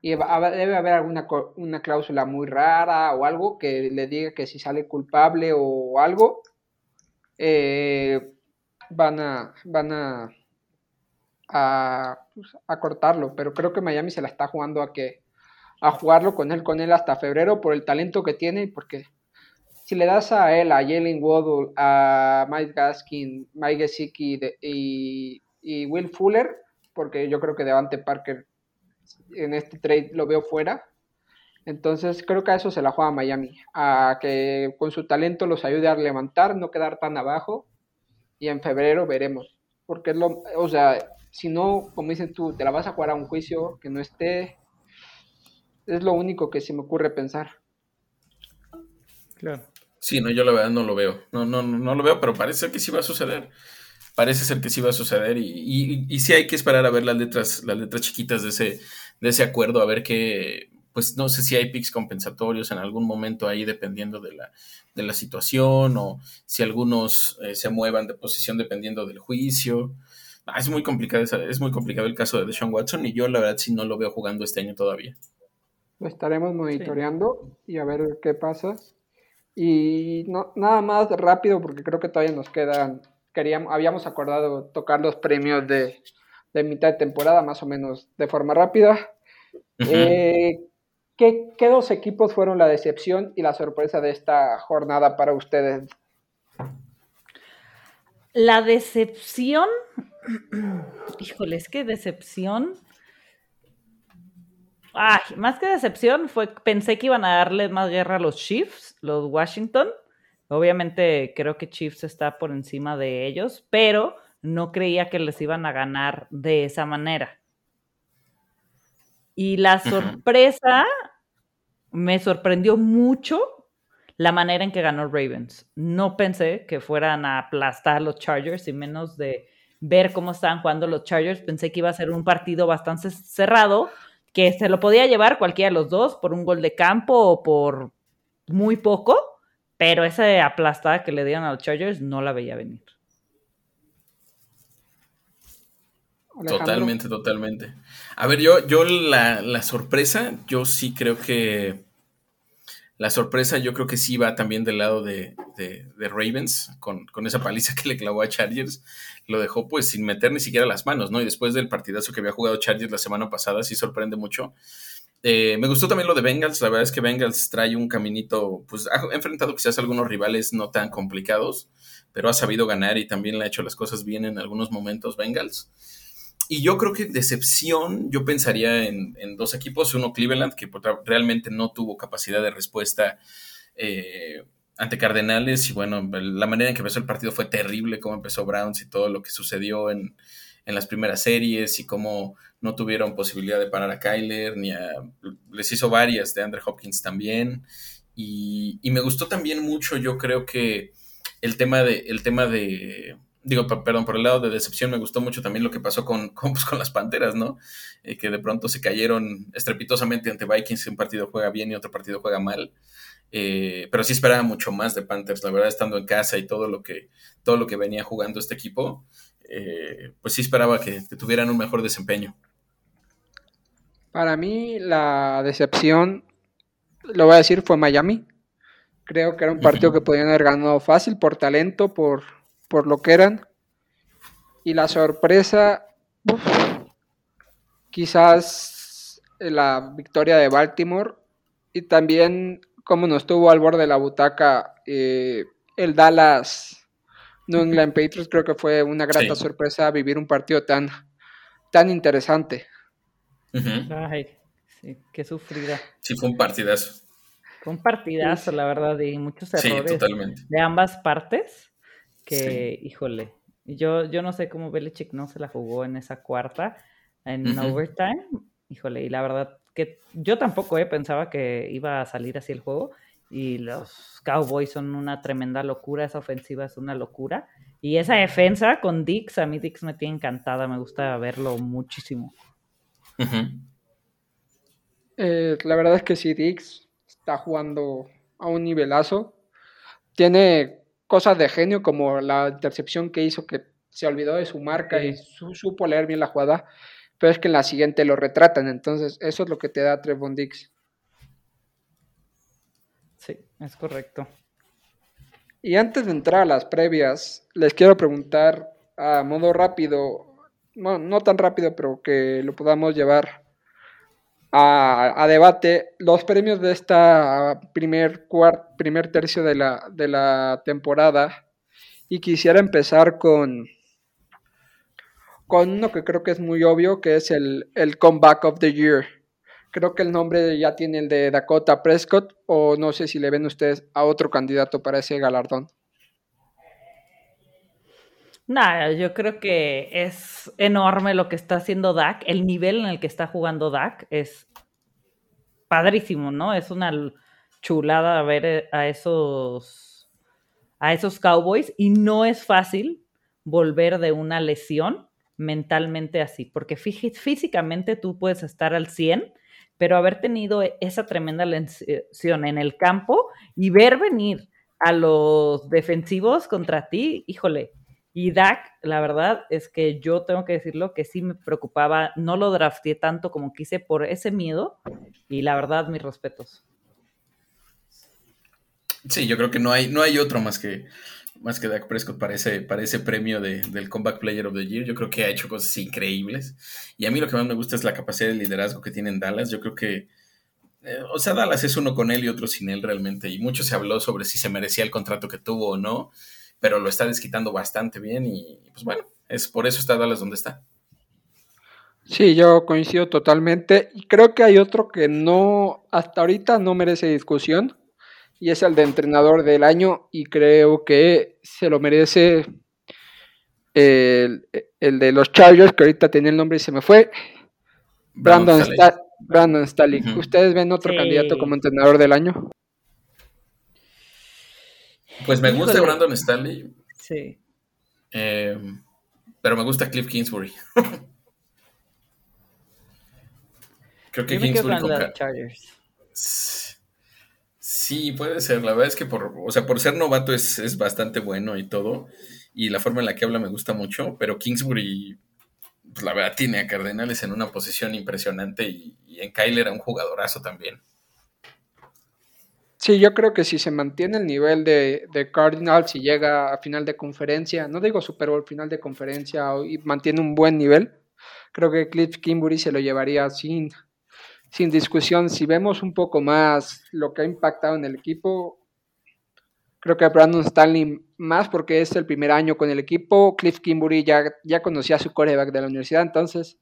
[SPEAKER 1] Y debe haber alguna una cláusula muy rara o algo que le diga que si sale culpable o algo, eh, van a, van a, pues, a, cortarlo. Pero creo que Miami se la está jugando a que a jugarlo con él, con él hasta febrero por el talento que tiene porque si le das a él, a Jalen Waddle, a Mike Gaskin, Mike Gesicki y, y Will Fuller, porque yo creo que Devante Parker en este trade lo veo fuera. Entonces creo que a eso se la juega Miami, a que con su talento los ayude a levantar, no quedar tan abajo y en febrero veremos. Porque es lo, o sea, si no, como dices tú, te la vas a jugar a un juicio que no esté, es lo único que se me ocurre pensar.
[SPEAKER 2] Claro. Sí, no, yo la verdad no lo veo. No, no, no lo veo, pero parece que sí va a suceder parece ser que sí va a suceder y, y, sí hay que esperar a ver las letras, las letras chiquitas de ese, de ese acuerdo, a ver qué, pues no sé si hay picks compensatorios en algún momento ahí dependiendo de la, de la situación o si algunos eh, se muevan de posición dependiendo del juicio. Ah, es muy complicado, es muy complicado el caso de Deshaun Watson y yo la verdad sí no lo veo jugando este año todavía.
[SPEAKER 1] Lo estaremos monitoreando y a ver qué pasa. Y no, nada más rápido, porque creo que todavía nos quedan, queríamos, habíamos acordado tocar los premios de, mitad de temporada, más o menos de forma rápida. Eh, ¿qué, ¿Qué dos equipos fueron la decepción y la sorpresa de esta jornada para ustedes?
[SPEAKER 3] La decepción, híjole, es que decepción Ay, más que decepción, fue, pensé que iban a darle más guerra a los Chiefs, los Washington. Obviamente creo que Chiefs está por encima de ellos, pero no creía que les iban a ganar de esa manera. Y la sorpresa, me sorprendió mucho la manera en que ganó Ravens. No pensé que fueran a aplastar a los Chargers y menos de ver cómo estaban jugando los Chargers. Pensé que iba a ser un partido bastante cerrado que se lo podía llevar cualquiera de los dos por un gol de campo o por muy poco, pero esa aplastada que le dieron a los Chargers no la veía venir.
[SPEAKER 2] Totalmente, totalmente. A ver, yo, yo la, la, sorpresa, yo sí creo que la sorpresa yo creo que sí va también del lado de, Ravens, con, esa paliza que le clavó a Chargers, lo dejó pues sin meter ni siquiera las manos, ¿no? Y después del partidazo que había jugado Chargers la semana pasada, sí sorprende mucho. Eh, me gustó también lo de Bengals, la verdad es que Bengals trae un caminito, pues ha enfrentado quizás algunos rivales no tan complicados, pero ha sabido ganar y también le ha hecho las cosas bien en algunos momentos Bengals y yo creo que decepción, yo pensaría en, dos equipos, uno Cleveland, que realmente no tuvo capacidad de respuesta eh, ante Cardenales, y bueno, la manera en que empezó el partido fue terrible, cómo empezó Browns y todo lo que sucedió en, las primeras series, y cómo no tuvieron posibilidad de parar a Kyler, ni a, les hizo varias de Andrew Hopkins también, y, y me gustó también mucho, yo creo que el tema de, el tema de digo, perdón, por el lado de decepción me gustó mucho también lo que pasó con, con, pues, las Panteras, ¿no? Eh, que de pronto se cayeron estrepitosamente ante Vikings, un partido juega bien y otro partido juega mal. Eh, pero sí esperaba mucho más de Panthers, la verdad, estando en casa y todo lo que, todo lo que venía jugando este equipo, eh, pues sí esperaba que, tuvieran un mejor desempeño.
[SPEAKER 1] Para mí, la decepción, lo voy a decir, fue Miami. Creo que era un partido que podían haber ganado fácil por talento, por, por lo que eran. Y la sorpresa, quizás la victoria de Baltimore y también como nos tuvo al borde de la butaca eh, el Dallas New England Patriots, creo que fue una grata sorpresa vivir un partido tan, tan interesante.
[SPEAKER 3] Ay, sí, qué sufrida.
[SPEAKER 2] Sí, fue un partidazo.
[SPEAKER 3] Fue un partidazo, la verdad, y muchos errores de ambas partes que, híjole, yo, yo no sé cómo Belichick no se la jugó en esa cuarta, en overtime, híjole, y la verdad que yo tampoco eh, pensaba que iba a salir así el juego, y los Cowboys son una tremenda locura, esa ofensiva es una locura, y esa defensa con Dix, a mí Dix me tiene encantada, me gusta verlo muchísimo.
[SPEAKER 1] Eh, la verdad es que sí, Dix está jugando a un nivelazo. Tiene cosas de genio como la intercepción que hizo que se olvidó de su marca y supo leer bien la jugada, pero es que en la siguiente lo retratan, entonces eso es lo que te da Trevon Dix.
[SPEAKER 3] Sí, es correcto.
[SPEAKER 1] Y antes de entrar a las previas, les quiero preguntar a modo rápido, no, no tan rápido, pero que lo podamos llevar a, debate los premios de esta primer, primer tercio de la, de la temporada. Y quisiera empezar con, con uno que creo que es muy obvio, que es el, el Comeback of the Year. Creo que el nombre ya tiene el de Dakota Prescott, o no sé si le ven ustedes a otro candidato para ese galardón.
[SPEAKER 3] Nada, yo creo que es enorme lo que está haciendo Dak. El nivel en el que está jugando Dak es padrísimo, ¿no? Es una chulada ver a esos, a esos Cowboys y no es fácil volver de una lesión mentalmente así, porque físicamente tú puedes estar al 100, pero haber tenido esa tremenda lesión en el campo y ver venir a los defensivos contra ti, híjole, y Dak, la verdad es que yo tengo que decirlo que sí me preocupaba, no lo drafté tanto como quise por ese miedo y la verdad mis respetos.
[SPEAKER 2] Sí, yo creo que no hay, no hay otro más que, más que Dak Prescott para ese, premio del Comeback Player of the Year. Yo creo que ha hecho cosas increíbles. Y a mí lo que más me gusta es la capacidad de liderazgo que tiene en Dallas. Yo creo que, eh, o sea, Dallas es uno con él y otro sin él realmente. Y mucho se habló sobre si se merecía el contrato que tuvo o no, pero lo está desquitando bastante bien. Y pues bueno, es por eso está Dallas donde está.
[SPEAKER 1] Sí, yo coincido totalmente. Y creo que hay otro que no, hasta ahorita no merece discusión y es el de entrenador del año y creo que se lo merece el, de los Chargers, que ahorita tenía el nombre y se me fue. Brandon, Brandon Staley. ¿Ustedes ven otro candidato como entrenador del año?
[SPEAKER 2] Pues me gusta Brandon Staley.
[SPEAKER 3] Sí.
[SPEAKER 2] Eh, pero me gusta Cliff Kingsbury. Creo que Kingsbury con Chargers. Sí, puede ser. La verdad es que por, o sea, por ser novato es, bastante bueno y todo. Y la forma en la que habla me gusta mucho. Pero Kingsbury, pues la verdad, tiene a Cardenales en una posición impresionante. Y, en Kyler era un jugadorazo también.
[SPEAKER 1] Sí, yo creo que si se mantiene el nivel de, de Cardinals y llega a final de conferencia, no digo Super Bowl, final de conferencia y mantiene un buen nivel, creo que Cliff Kingsbury se lo llevaría sin, sin discusión, si vemos un poco más lo que ha impactado en el equipo, creo que Brandon Stanley más porque es el primer año con el equipo, Cliff Kimbury ya, ya conocía a su coreback de la universidad, entonces,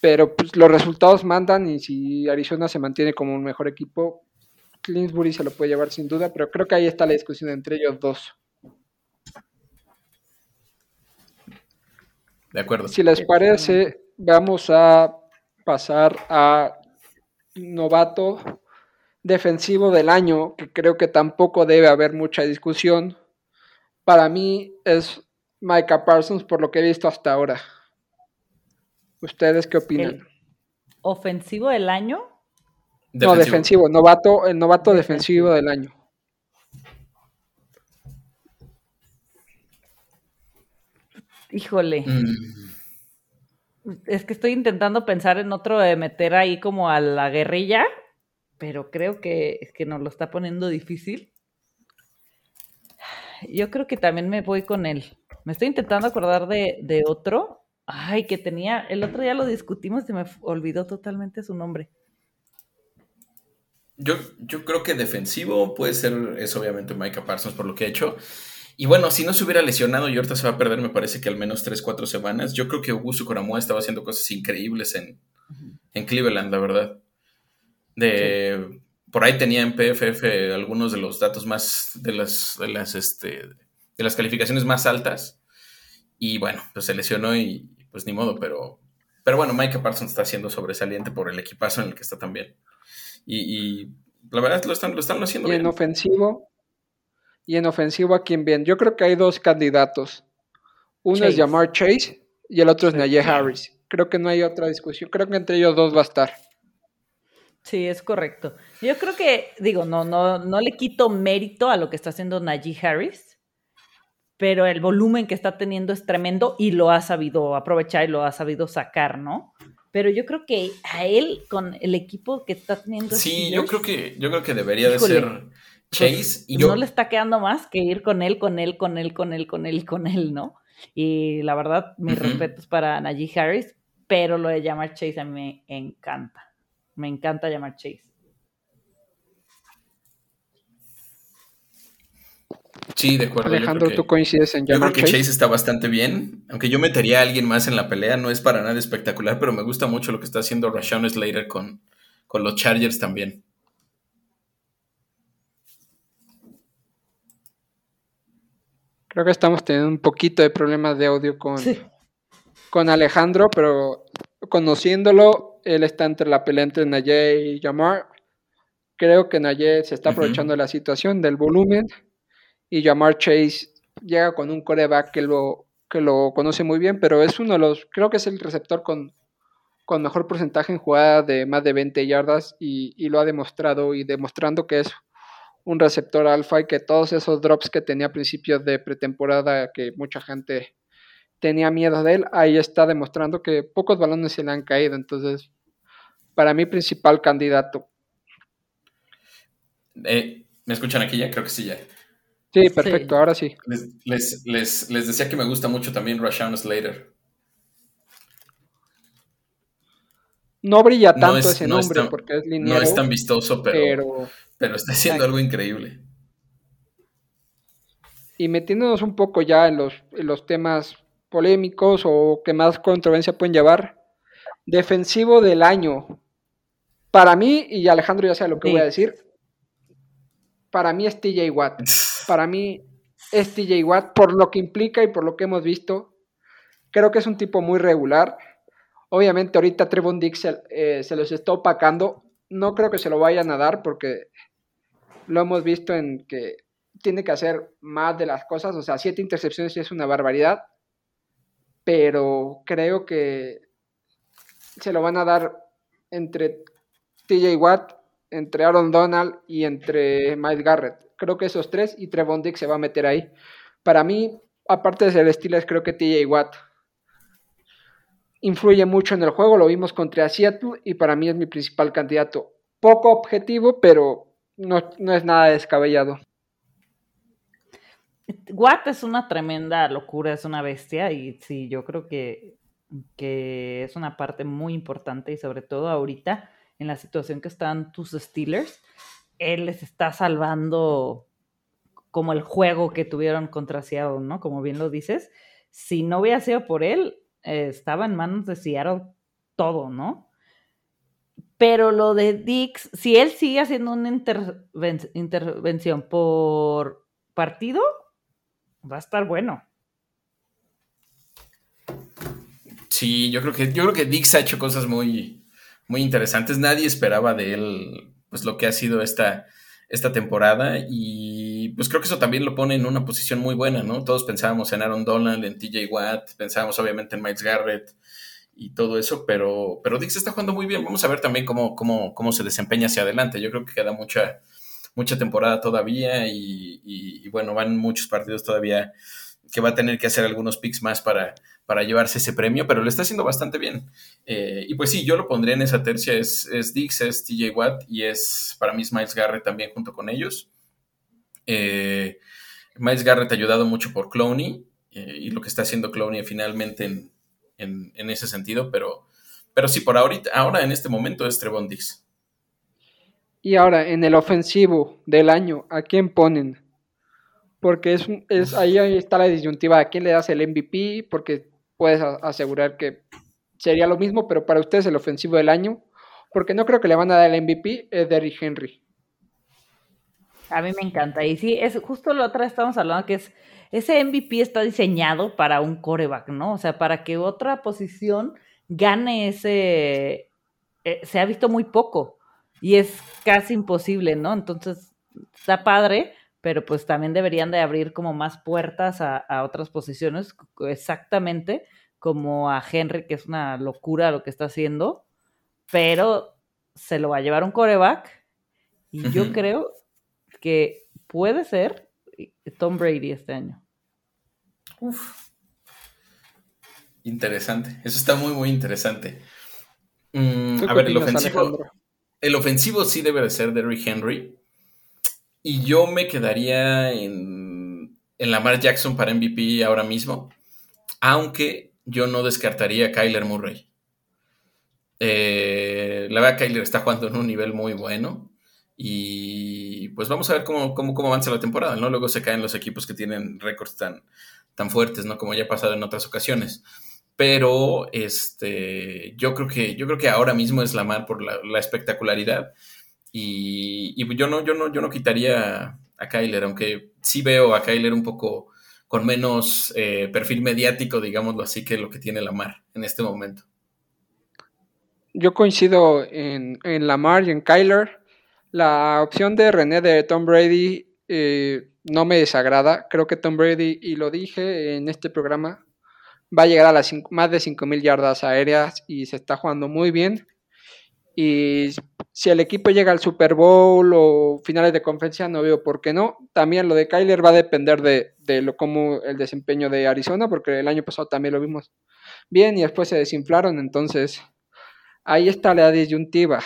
[SPEAKER 1] pero pues, los resultados mandan y si Arizona se mantiene como un mejor equipo, Kingsbury se lo puede llevar sin duda, pero creo que ahí está la discusión entre ellos dos.
[SPEAKER 2] De acuerdo.
[SPEAKER 1] Si les parece, vamos a pasar a novato defensivo del año, que creo que tampoco debe haber mucha discusión. Para mí es Micah Parsons por lo que he visto hasta ahora. ¿Ustedes qué opinan?
[SPEAKER 3] ¿Ofensivo del año?
[SPEAKER 1] No, defensivo, novato, el novato defensivo, del año.
[SPEAKER 3] Híjole. Mm. Es que estoy intentando pensar en otro de meter ahí como a la guerrilla, pero creo que es que nos lo está poniendo difícil. Yo creo que también me voy con él. Me estoy intentando acordar de, otro. Ay, que tenía, el otro día lo discutimos y me olvidó totalmente su nombre.
[SPEAKER 2] Yo, yo creo que defensivo puede ser, es obviamente Micah Parsons por lo que ha hecho. Y bueno, si no se hubiera lesionado y ahorita se va a perder, me parece que al menos 3, 4 semanas. Yo creo que Augusto Coramoa estaba haciendo cosas increíbles en, Cleveland, la verdad. De, Por ahí tenía en PFF algunos de los datos más, de las, de las, este, de las calificaciones más altas. Y bueno, pues se lesionó y pues ni modo, pero, pero bueno, Micah Parsons está siendo sobresaliente por el equipazo en el que está también. Y, la verdad lo están, lo están haciendo
[SPEAKER 1] y en ofensivo, y en ofensivo, ¿a quién bien? Yo creo que hay dos candidatos. Uno es Jamar Chase y el otro es Najee Harris. Creo que no hay otra discusión. Creo que entre ellos dos va a estar.
[SPEAKER 3] Sí, es correcto. Yo creo que, digo, no, no, no le quito mérito a lo que está haciendo Najee Harris, pero el volumen que está teniendo es tremendo y lo ha sabido aprovechar y lo ha sabido sacar, ¿no? Pero yo creo que a él, con el equipo que está teniendo.
[SPEAKER 2] Sí, yo creo que, yo creo que debería de ser Chase
[SPEAKER 3] y yo... No le está quedando más que ir con él, con él, con él, con él, con él con él, ¿no? Y la verdad, mis respetos para Najee Harris, pero lo de llamar Chase a mí me encanta. Me encanta llamar Chase.
[SPEAKER 2] Sí, de acuerdo.
[SPEAKER 1] Alejandro, ¿tú coincides en llamar
[SPEAKER 2] Yo creo que Chase? está bastante bien. Aunque yo metería a alguien más en la pelea, no es para nada espectacular, pero me gusta mucho lo que está haciendo Rashawn Slater con, con los Chargers también.
[SPEAKER 1] Creo que estamos teniendo un poquito de problemas de audio con, con Alejandro, pero conociéndolo, él está entre la pelea entre Naye y Yamar. Creo que Naye se está aprovechando de la situación, del volumen, y Yamar Chase llega con un coreback que lo, que lo conoce muy bien, pero es uno de los, creo que es el receptor con, con mejor porcentaje en jugada de más de 20 yardas y, y lo ha demostrado y demostrando que es un receptor alfa y que todos esos drops que tenía a principios de pretemporada, que mucha gente tenía miedo de él, ahí está demostrando que pocos balones se le han caído. Entonces, para mí, principal candidato.
[SPEAKER 2] Eh, ¿Me escuchan aquí ya? Creo que sí ya.
[SPEAKER 1] Sí, perfecto, ahora sí.
[SPEAKER 2] Les, decía que me gusta mucho también Rashawn Slater.
[SPEAKER 1] No brilla tanto ese nombre porque es lineal.
[SPEAKER 2] No es tan vistoso, pero, pero, está haciendo algo increíble.
[SPEAKER 1] Y metiéndonos un poco ya en los, en los temas polémicos o que más controversia pueden llevar, defensivo del año. Para mí, y Alejandro ya sabe lo que voy a decir, para mí es TJ Watt. Para mí es TJ Watt por lo que implica y por lo que hemos visto. Creo que es un tipo muy regular. Obviamente ahorita Trevon Dix se, eh, los está opacando. No creo que se lo vayan a dar porque lo hemos visto en que tiene que hacer más de las cosas. O sea, siete intercepciones es una barbaridad. Pero creo que se lo van a dar entre TJ Watt entre Aaron Donald y entre Mike Garrett. Creo que esos tres y Trevon Dick se va a meter ahí. Para mí, aparte de ser Steelers, creo que TJ Watt influye mucho en el juego. Lo vimos contra Seattle y para mí es mi principal candidato. Poco objetivo, pero no, es nada descabellado.
[SPEAKER 3] Watt es una tremenda locura, es una bestia y sí, yo creo que, que es una parte muy importante y sobre todo ahorita en la situación que están tus Steelers, él les está salvando como el juego que tuvieron contra Seattle, ¿no? Como bien lo dices. Si no hubiera sido por él, eh, estaba en manos de Seattle todo, ¿no? Pero lo de Dix, si él sigue haciendo una intervención por partido, va a estar bueno.
[SPEAKER 2] Sí, yo creo que yo creo que Dix ha hecho cosas muy, muy interesantes. Nadie esperaba de él pues lo que ha sido esta, esta temporada y pues creo que eso también lo pone en una posición muy buena, ¿no? Todos pensábamos en Aaron Donald, en TJ Watt, pensábamos obviamente en Miles Garrett y todo eso, pero, pero Dix está jugando muy bien. Vamos a ver también cómo, cómo, cómo se desempeña hacia adelante. Yo creo que queda mucha, mucha temporada todavía y, y bueno, van muchos partidos todavía que va a tener que hacer algunos picks más para, para llevarse ese premio, pero lo está haciendo bastante bien. Eh, y pues sí, yo lo pondría en esa tercia, es, es Dix, es TJ Watt y es para mí es Miles Garrett también junto con ellos. Eh, Miles Garrett ha ayudado mucho por Clowney eh, y lo que está haciendo Clowney finalmente en, en, ese sentido, pero, pero sí, por ahorita, ahora en este momento es Trevon Dix.
[SPEAKER 1] Y ahora, en el ofensivo del año, ¿a quién ponen? Porque es, es ahí está la disyuntiva, ¿a quién le das el MVP? Porque puedes asegurar que sería lo mismo, pero para ustedes el ofensivo del año, porque no creo que le van a dar el MVP, es Derrick Henry.
[SPEAKER 3] A mí me encanta. Y sí, es justo lo otra estamos hablando que es ese MVP está diseñado para un coreback, ¿no? O sea, para que otra posición gane ese. Eh, se ha visto muy poco y es casi imposible, ¿no? Entonces, está padre, pero pues también deberían de abrir como más puertas a, otras posiciones, exactamente como a Henry, que es una locura lo que está haciendo, pero se lo va a llevar un coreback y yo creo que puede ser Tom Brady este año.
[SPEAKER 2] Uf. Interesante, eso está muy, muy interesante. Mm, a ver, el ofensivo, el ofensivo sí debe de ser Derrick Henry. Y yo me quedaría en, en Lamar Jackson para MVP ahora mismo, aunque yo no descartaría a Kyler Murray. Eh, la verdad, Kyler está jugando en un nivel muy bueno. Y pues vamos a ver cómo, cómo, cómo, avanza la temporada, ¿no? Luego se caen los equipos que tienen récords tan, tan fuertes, ¿no? Como ya ha pasado en otras ocasiones. Pero este, yo creo que, yo creo que ahora mismo es Lamar por la, la espectacularidad. Y, yo no, yo no, yo no quitaría a Kyler, aunque sí veo a Kyler un poco con menos eh, perfil mediático, digámoslo así, que lo que tiene Lamar en este momento.
[SPEAKER 1] Yo coincido en, en Lamar y en Kyler. La opción de René de Tom Brady eh, no me desagrada. Creo que Tom Brady, y lo dije en este programa, va a llegar a las más de 5.000 yardas aéreas y se está jugando muy bien. Y si el equipo llega al Super Bowl o finales de conferencia, no veo por qué no. También lo de Kyler va a depender de, lo como el desempeño de Arizona, porque el año pasado también lo vimos bien y después se desinflaron. Entonces, ahí está la disyuntiva.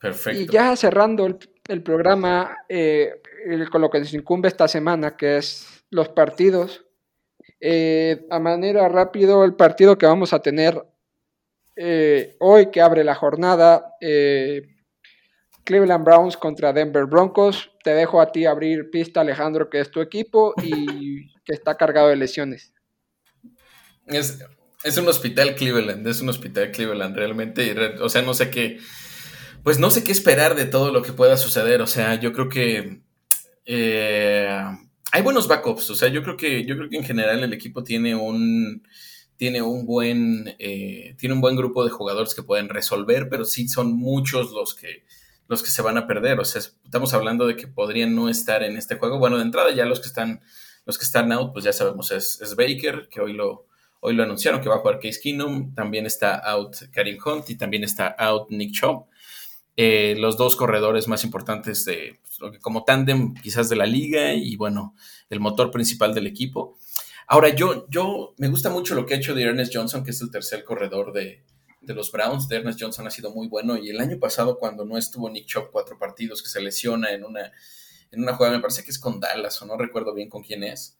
[SPEAKER 2] Perfecto.
[SPEAKER 1] Y ya cerrando el programa eh, con lo que nos incumbe esta semana, que es los partidos. Eh, a manera rápido, el partido que vamos a tener eh, hoy, que abre la jornada, Cleveland Browns contra Denver Broncos. Te dejo a ti abrir pista, Alejandro, que es tu equipo y que está cargado de lesiones.
[SPEAKER 2] Es, es un hospital Cleveland, es un hospital Cleveland realmente. O sea, no sé qué, pues no sé qué esperar de todo lo que pueda suceder. O sea, yo creo que eh, hay buenos backups. O sea, yo creo que, yo creo que en general el equipo tiene un tiene un buen eh, tiene un buen grupo de jugadores que pueden resolver, pero sí son muchos los que los que se van a perder. O sea, estamos hablando de que podrían no estar en este juego. Bueno, de entrada ya los que están los que están out, pues ya sabemos es, es Baker, que hoy lo Hoy lo anunciaron que va a jugar Case Keenum, también está out Karim Hunt y también está out Nick Chubb. Eh, los dos corredores más importantes de, pues, como tándem quizás de la liga y bueno, el motor principal del equipo. Ahora, yo, yo me gusta mucho lo que ha hecho de Ernest Johnson, que es el tercer corredor de, los Browns. De Ernest Johnson ha sido muy bueno y el año pasado cuando no estuvo Nick Chubb cuatro partidos, que se lesiona en una, en una jugada, me parece que es con Dallas o no recuerdo bien con quién es.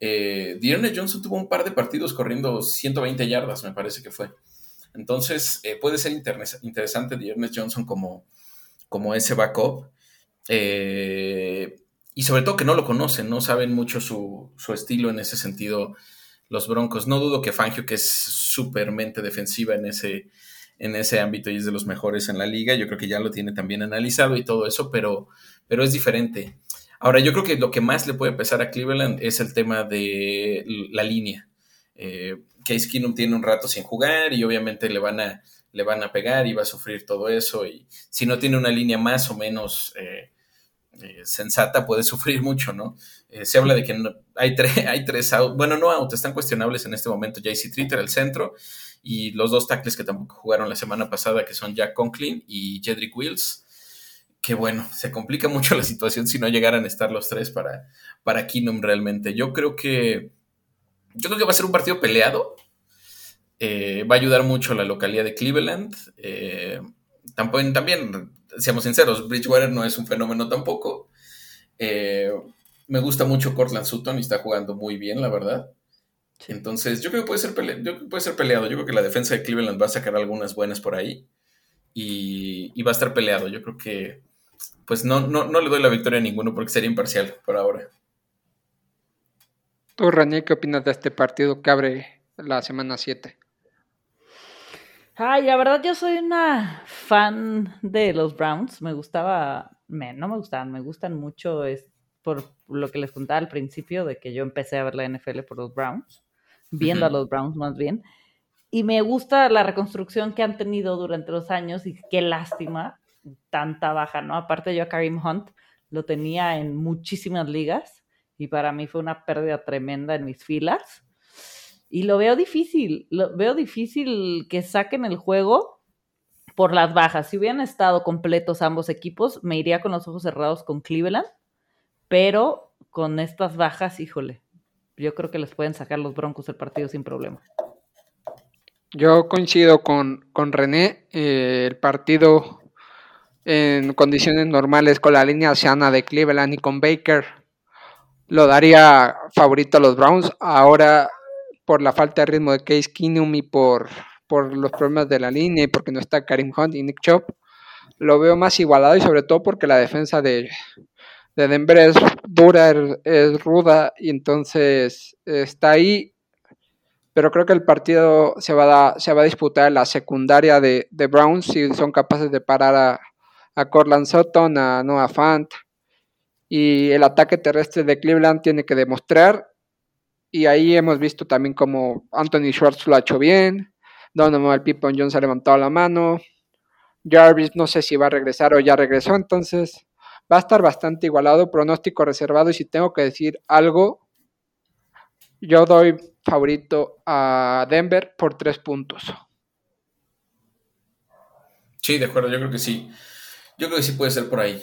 [SPEAKER 2] Eh, Johnson tuvo un par de partidos corriendo 120 yardas, me parece que fue. Entonces, eh, puede ser interesante Dearness Johnson como, como ese backup. Eh, y sobre todo que no lo conocen, no saben mucho su, estilo en ese sentido los Broncos. No dudo que Fangio, que es súper mente defensiva en ese, en ese ámbito y es de los mejores en la liga, yo creo que ya lo tiene también analizado y todo eso, pero, pero es diferente. Ahora, yo creo que lo que más le puede pesar a Cleveland es el tema de la línea. Eh, Case Keenum tiene un rato sin jugar y obviamente le van a, le van a pegar y va a sufrir todo eso. Y si no tiene una línea más o menos eh, eh, sensata, puede sufrir mucho, ¿no? Eh, se habla de que hay, hay tres out, bueno, no out, están cuestionables en este momento. JC Tritter, el centro, y los dos tackles que tampoco jugaron la semana pasada, que son Jack Conklin y Jedrick Wills que bueno, se complica mucho la situación si no llegaran a estar los tres para, para Keenum realmente. Yo creo que. Yo creo que va a ser un partido peleado. Eh, va a ayudar mucho la localidad de Cleveland. También, también, seamos sinceros, Bridgewater no es un fenómeno tampoco. Eh, me gusta mucho Cortland Sutton y está jugando muy bien, la verdad. Entonces, yo creo que puede ser, puede ser peleado. Yo creo que la defensa de Cleveland va a sacar algunas buenas por ahí. Y, y va a estar peleado. Yo creo que pues no, no, no le doy la victoria a ninguno porque sería imparcial por ahora.
[SPEAKER 1] ¿Tú, Ranier, qué opinas de este partido que abre la semana 7?
[SPEAKER 3] Ay, la verdad yo soy una fan de los Browns. Me gustaba, no me gustaban, me gustan mucho es por lo que les contaba al principio de que yo empecé a ver la NFL por los Browns, viendo a los Browns más bien. Y me gusta la reconstrucción que han tenido durante los años y qué lástima tanta baja, ¿no? Aparte yo a Karim Hunt lo tenía en muchísimas ligas y para mí fue una pérdida tremenda en mis filas. Y lo veo difícil, lo veo difícil que saquen el juego por las bajas. Si hubieran estado completos ambos equipos, me iría con los ojos cerrados con Cleveland, pero con estas bajas, híjole, yo creo que les pueden sacar los Broncos el partido sin problema.
[SPEAKER 1] Yo coincido con, con René, eh, el partido en condiciones normales con la línea sana de Cleveland y con Baker, lo daría favorito a los Browns. Ahora, por la falta de ritmo de Case Keenum y por, por los problemas de la línea y porque no está Karim Hunt y Nick Chop, lo veo más igualado y sobre todo porque la defensa de, de Denver es dura, es, ruda y entonces está ahí. Pero creo que el partido se va a, se va a disputar en la secundaria de, de Browns si son capaces de parar a, a Corland Sutton, a Noah Fant. Y el ataque terrestre de Cleveland tiene que demostrar. Y ahí hemos visto también como Anthony Schwartz lo ha hecho bien. Donovan Pippen Jones ha levantado la mano. Jarvis no sé si va a regresar o ya regresó. Entonces va a estar bastante igualado. Pronóstico reservado. Y si tengo que decir algo, yo doy favorito a Denver por tres puntos.
[SPEAKER 2] Sí, de acuerdo, yo creo que sí. Yo creo que sí puede ser por ahí.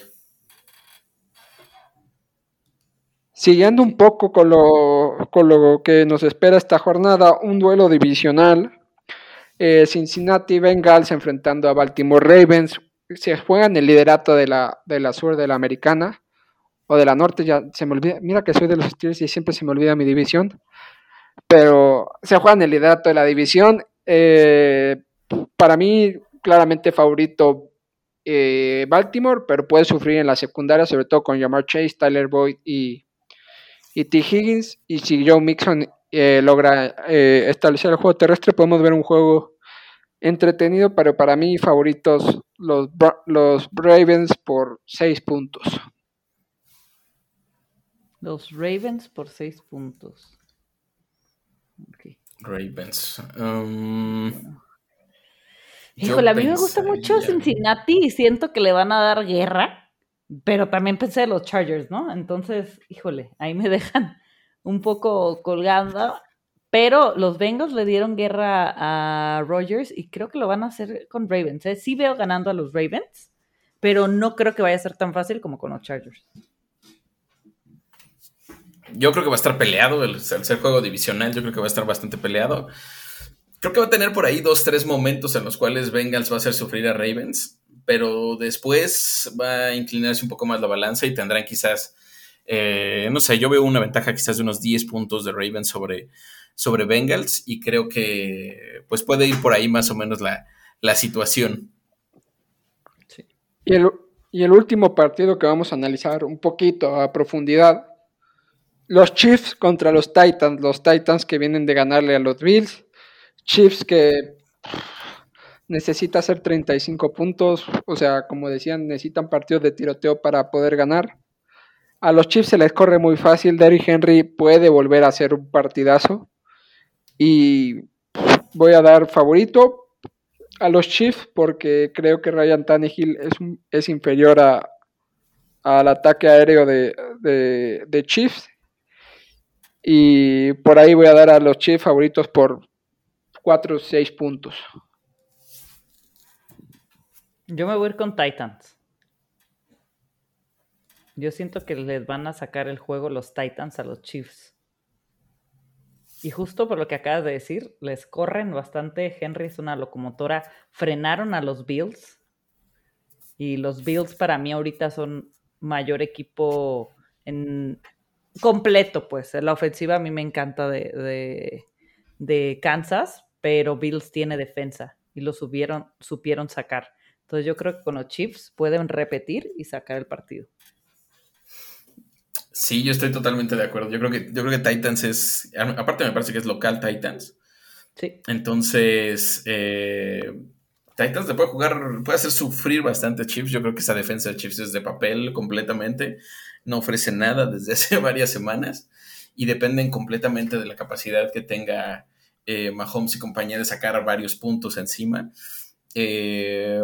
[SPEAKER 1] Siguiendo un poco con lo, con lo que nos espera esta jornada, un duelo divisional. Eh, Cincinnati Bengals enfrentando a Baltimore Ravens. se juegan el liderato de la, de la sur de la americana o de la norte, ya se me olvida, mira que soy de los Steelers y siempre se me olvida mi división, pero se juegan el liderato de la división. Eh, para mí, claramente favorito eh, Baltimore, pero puede sufrir en la secundaria, sobre todo con Jamar Chase, Tyler Boyd y, y T. Higgins. Y si Joe Mixon eh, logra eh, establecer el juego terrestre, podemos ver un juego entretenido, pero para mí favoritos los, los Ravens por 6 puntos.
[SPEAKER 3] Los Ravens por 6 puntos.
[SPEAKER 2] Ravens. Um,
[SPEAKER 3] Híjole, a mí me gusta mucho Cincinnati y siento que le van a dar guerra, pero también pensé en los Chargers, ¿no? Entonces, híjole, ahí me dejan un poco colgando. Pero los Bengals le dieron guerra a Rogers y creo que lo van a hacer con Ravens. ¿eh? Sí veo ganando a los Ravens, pero no creo que vaya a ser tan fácil como con los Chargers.
[SPEAKER 2] Yo creo que va a estar peleado, el, el ser juego divisional, yo creo que va a estar bastante peleado creo que va a tener por ahí dos, tres momentos en los cuales Bengals va a hacer sufrir a Ravens, pero después va a inclinarse un poco más la balanza y tendrán quizás, eh, no sé, yo veo una ventaja quizás de unos 10 puntos de Ravens sobre, sobre Bengals y creo que pues puede ir por ahí más o menos la, situación.
[SPEAKER 1] Y, el, y el último partido que vamos a analizar un poquito a profundidad, los Chiefs contra los Titans, los Titans que vienen de ganarle a los Bills Chiefs que necesita hacer 35 puntos, o sea, como decían, necesitan partidos de tiroteo para poder ganar. A los Chiefs se les corre muy fácil, Derrick Henry puede volver a hacer un partidazo y voy a dar favorito a los Chiefs porque creo que Ryan Tannehill es, inferior a, al ataque aéreo de, de, de Chiefs y por ahí voy a dar a los Chiefs favoritos por 4 o 6 puntos.
[SPEAKER 3] Yo me voy a ir con Titans. Yo siento que les van a sacar el juego los Titans a los Chiefs. Y justo por lo que acabas de decir, les corren bastante. Henry es una locomotora. Frenaron a los Bills. Y los Bills para mí ahorita son mayor equipo en completo, pues. La ofensiva a mí me encanta de, de, de Kansas, pero Bills tiene defensa y lo subieron, supieron sacar. Entonces yo creo que con los Chiefs pueden repetir y sacar el partido.
[SPEAKER 2] Sí, yo estoy totalmente de acuerdo. Yo creo que, yo creo que Titans es, aparte me parece que es local Titans.
[SPEAKER 3] Sí.
[SPEAKER 2] Entonces, eh, Titans le puede jugar, puede hacer sufrir bastante a Chiefs. Yo creo que esa defensa de Chiefs es de papel completamente. No ofrece nada desde hace varias semanas y dependen completamente de la capacidad que tenga eh, Mahomes y compañía de sacar varios puntos encima. Eh,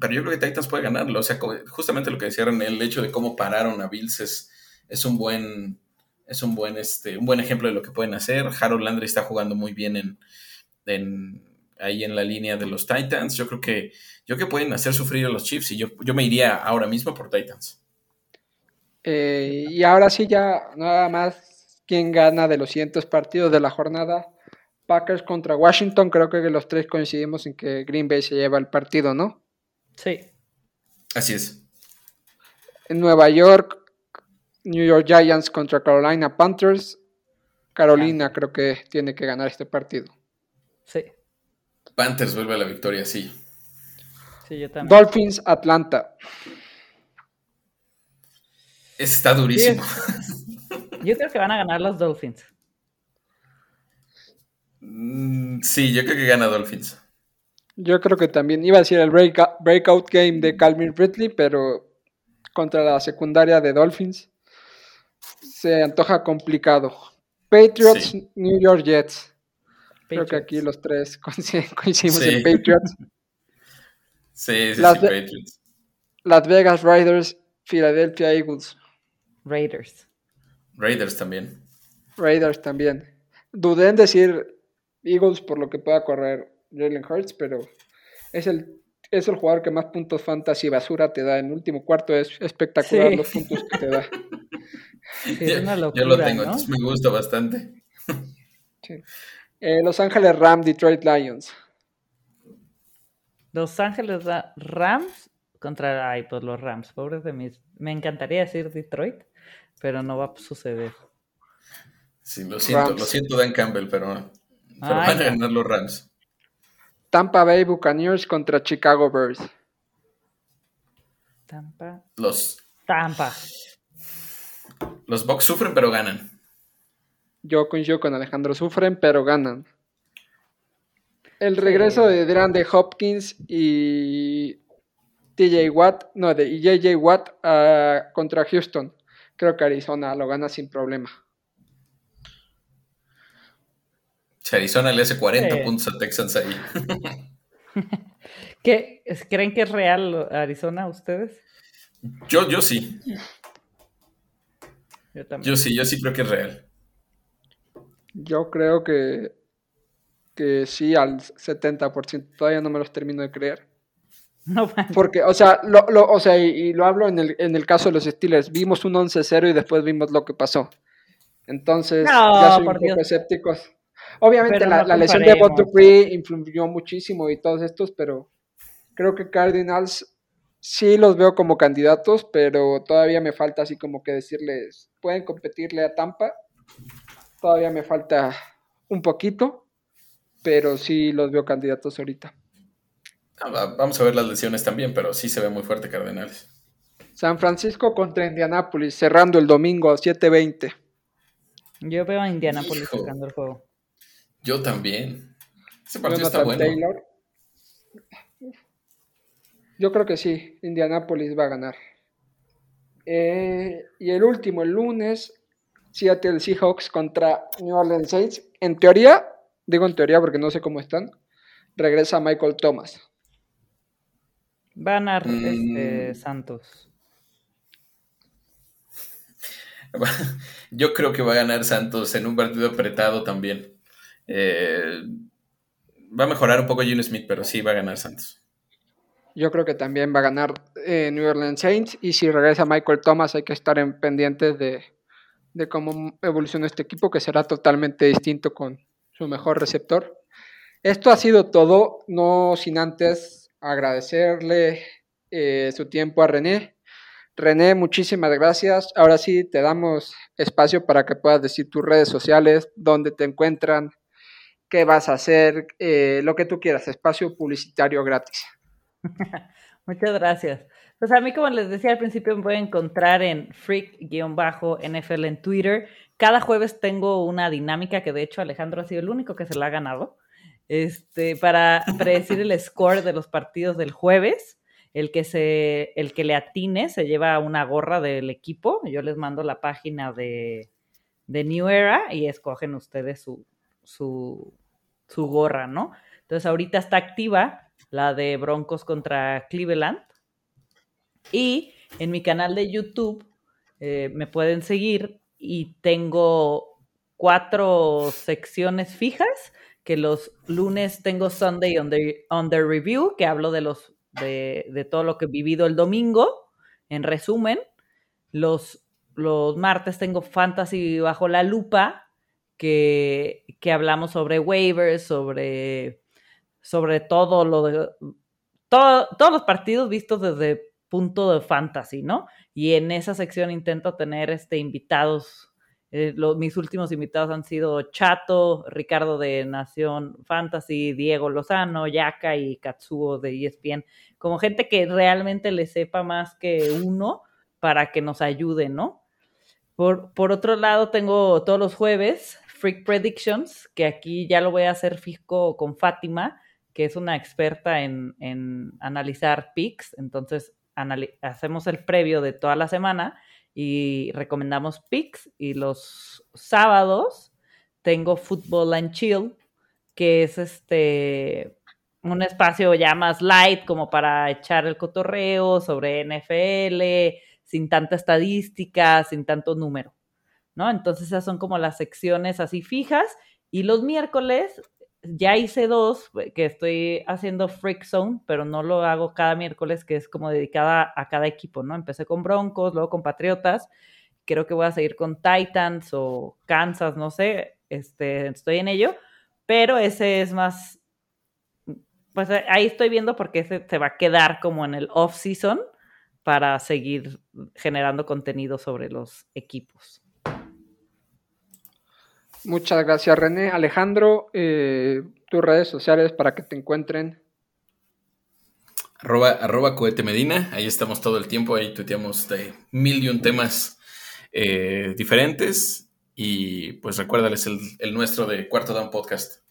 [SPEAKER 2] pero yo creo que Titans puede ganarlo. O sea, justamente lo que decían, el hecho de cómo pararon a Bills es, es un buen. Es un buen, este, un buen ejemplo de lo que pueden hacer. Harold Landry está jugando muy bien en, ahí en la línea de los Titans. Yo creo que, yo que pueden hacer sufrir a los Chiefs y yo, yo me iría ahora mismo por Titans.
[SPEAKER 1] Eh, y ahora sí ya nada más quién gana de los siguientes partidos de la jornada. Packers contra Washington, creo que los tres coincidimos en que Green Bay se lleva el partido, ¿no?
[SPEAKER 3] Sí.
[SPEAKER 2] Así es.
[SPEAKER 1] En Nueva York, New York Giants contra Carolina Panthers. Carolina creo que tiene que ganar este partido.
[SPEAKER 3] Sí.
[SPEAKER 2] Panthers vuelve a la victoria, sí.
[SPEAKER 3] Sí, yo también.
[SPEAKER 1] Dolphins Atlanta.
[SPEAKER 2] Está durísimo.
[SPEAKER 3] Yo creo que van a ganar los Dolphins.
[SPEAKER 2] Mm, sí, yo creo que gana Dolphins.
[SPEAKER 1] Yo creo que también iba a decir el breakout game de Calvin Ridley, pero contra la secundaria de Dolphins se antoja complicado. Patriots, New York Jets. Creo que aquí los tres coincidimos en Patriots.
[SPEAKER 2] Sí, sí, Las, Patriots.
[SPEAKER 1] Las Vegas Raiders, Philadelphia Eagles.
[SPEAKER 3] Raiders.
[SPEAKER 2] Raiders también.
[SPEAKER 1] Raiders también. Dudé en decir Eagles por lo que pueda correr Jalen Hurts, pero es el, es el jugador que más puntos fantasy basura te da. En el último cuarto es espectacular los puntos que te da.
[SPEAKER 2] yo, lo tengo, entonces me gusta bastante.
[SPEAKER 1] Eh, Los Ángeles Rams, Detroit Lions.
[SPEAKER 3] Los Ángeles Rams contra ay, pues los Rams, pobres de mis. Me encantaría decir Detroit, pero no va a suceder.
[SPEAKER 2] Sí, lo siento, lo siento Dan Campbell, pero, van a ganar los Rams.
[SPEAKER 1] Tampa Bay Buccaneers contra Chicago Bears.
[SPEAKER 3] Tampa.
[SPEAKER 2] Los.
[SPEAKER 3] Tampa.
[SPEAKER 2] Los Bucks sufren, pero ganan.
[SPEAKER 1] Yo coincido con Alejandro, sufren, pero ganan. El regreso de de Hopkins y TJ Watt, no, de JJ Watt uh, contra Houston. Creo que Arizona lo gana sin problema.
[SPEAKER 2] Si Arizona le hace 40 puntos a Texans ahí.
[SPEAKER 3] ¿Qué? ¿Creen que es real Arizona ustedes?
[SPEAKER 2] Yo, yo sí. Yo, también. yo sí, yo sí creo que es real.
[SPEAKER 1] Yo creo que, que sí, al 70%. Todavía no me los termino de creer. No, Porque, o sea, lo, o sea y, lo hablo en el, en el caso de los Steelers. Vimos un 11-0 y después vimos lo que pasó. Entonces, ya soy un poco escépticos. Obviamente la, lesión de Bob Dupree influyó muchísimo y todos estos, pero creo que Cardinals sí los veo como candidatos, pero todavía me falta así como que decirles, pueden competirle a Tampa, Todavía me falta un poquito, pero sí los veo candidatos ahorita.
[SPEAKER 2] Ah, vamos a ver las lesiones también, pero sí se ve muy fuerte Cardenales.
[SPEAKER 1] San Francisco contra Indianápolis, cerrando el domingo a 7:20.
[SPEAKER 3] Yo veo a Indianápolis sacando el juego.
[SPEAKER 2] Yo también. Ese partido está bueno.
[SPEAKER 1] Yo creo que sí, Indianápolis va a ganar. Eh, y el último, el lunes, Seattle Seahawks contra New Orleans Saints. En teoría, digo en teoría porque no sé cómo están, regresa Michael Thomas.
[SPEAKER 3] Va a ganar este, mm. Santos.
[SPEAKER 2] Yo creo que va a ganar Santos en un partido apretado también. Eh, va a mejorar un poco Gene Smith, pero sí va a ganar Santos.
[SPEAKER 1] Yo creo que también va a ganar eh, New Orleans Saints. Y si regresa Michael Thomas, hay que estar en pendientes de, de cómo evoluciona este equipo, que será totalmente distinto con su mejor receptor. Esto ha sido todo, no sin antes agradecerle eh, su tiempo a René. René, muchísimas gracias. Ahora sí te damos espacio para que puedas decir tus redes sociales, dónde te encuentran, qué vas a hacer, eh, lo que tú quieras, espacio publicitario gratis.
[SPEAKER 3] Muchas gracias. Pues a mí, como les decía al principio, me a encontrar en freak-NFL en Twitter. Cada jueves tengo una dinámica que de hecho Alejandro ha sido el único que se la ha ganado. Este, para predecir el score de los partidos del jueves. El que, se, el que le atine se lleva una gorra del equipo. Yo les mando la página de, de New Era y escogen ustedes su, su, su gorra, ¿no? Entonces ahorita está activa la de Broncos contra Cleveland y en mi canal de YouTube eh, me pueden seguir y tengo cuatro secciones fijas, que los lunes tengo Sunday on the, on the Review, que hablo de, los, de, de, todo lo que he vivido el domingo, en resumen. Los, los martes tengo Fantasy bajo la lupa, que, que hablamos sobre waivers, sobre, sobre todo lo de... Todo, todos los partidos vistos desde punto de fantasy, ¿no? Y en esa sección intento tener este, invitados. Eh, mis últimos invitados han sido Chato, Ricardo de Nación Fantasy, Diego Lozano, Yaka y Katsuo de ESPN, como gente que realmente le sepa más que uno para que nos ayude, ¿no? Por, por otro lado, tengo todos los jueves Freak Predictions, que aquí ya lo voy a hacer fisco con Fátima, que es una experta en, en analizar picks, entonces hacemos el previo de toda la semana y recomendamos picks. Y los sábados tengo Football and Chill, que es este un espacio ya más light como para echar el cotorreo sobre NFL, sin tanta estadística, sin tanto número, ¿no? Entonces esas son como las secciones así fijas y los miércoles ya hice dos, eh, que estoy haciendo Freak Zone, pero no lo hago cada miércoles, que es como dedicada a cada equipo, ¿no? Empecé con Broncos, luego con Patriotas, creo que voy a seguir con Titans o Kansas, no sé, este, estoy en ello, pero ese es más pues ahí estoy viendo porque se, se va a quedar como en el off-season para seguir generando contenido sobre los equipos.
[SPEAKER 1] Muchas gracias, René. Alejandro, eh, tus redes sociales para que te encuentren.
[SPEAKER 2] Arroba, arroba cohete medina, ahí estamos todo el tiempo, ahí tuiteamos de mil y un temas eh, diferentes y pues recuérdales el, el, nuestro de Cuarto Down Podcast.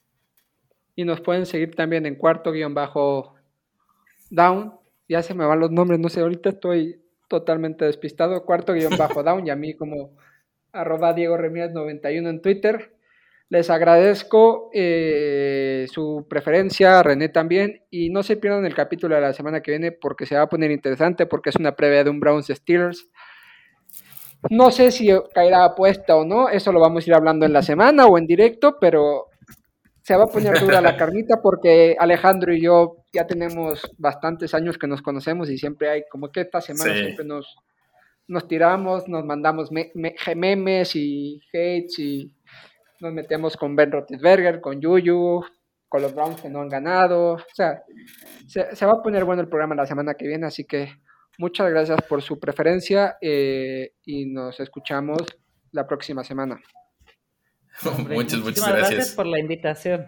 [SPEAKER 1] Y nos pueden seguir también en cuarto guion bajo down, ya se me van los nombres, no sé, ahorita estoy totalmente despistado, cuarto guion bajo down y a mí como arroba Diego Remírez 91 en Twitter. Les agradezco eh, su preferencia, René también, y no se pierdan el capítulo de la semana que viene porque se va a poner interesante, porque es una previa de un Browns Steelers. No sé si caerá apuesta o no, eso lo vamos a ir hablando en la semana o en directo, pero se va a poner dura la carnita porque Alejandro y yo ya tenemos bastantes años que nos conocemos y siempre hay como que esta semana sí. siempre nos, nos tiramos, nos mandamos me, me, memes y hates y nos metemos con Ben Roethlisberger, con Yuyu, con los Browns que no han ganado. O sea, se, se, va a poner bueno el programa la semana que viene, así que muchas gracias por su preferencia eh, y nos escuchamos la próxima semana.
[SPEAKER 2] Hombre, muchas, muchas gracias.
[SPEAKER 3] gracias por la invitación.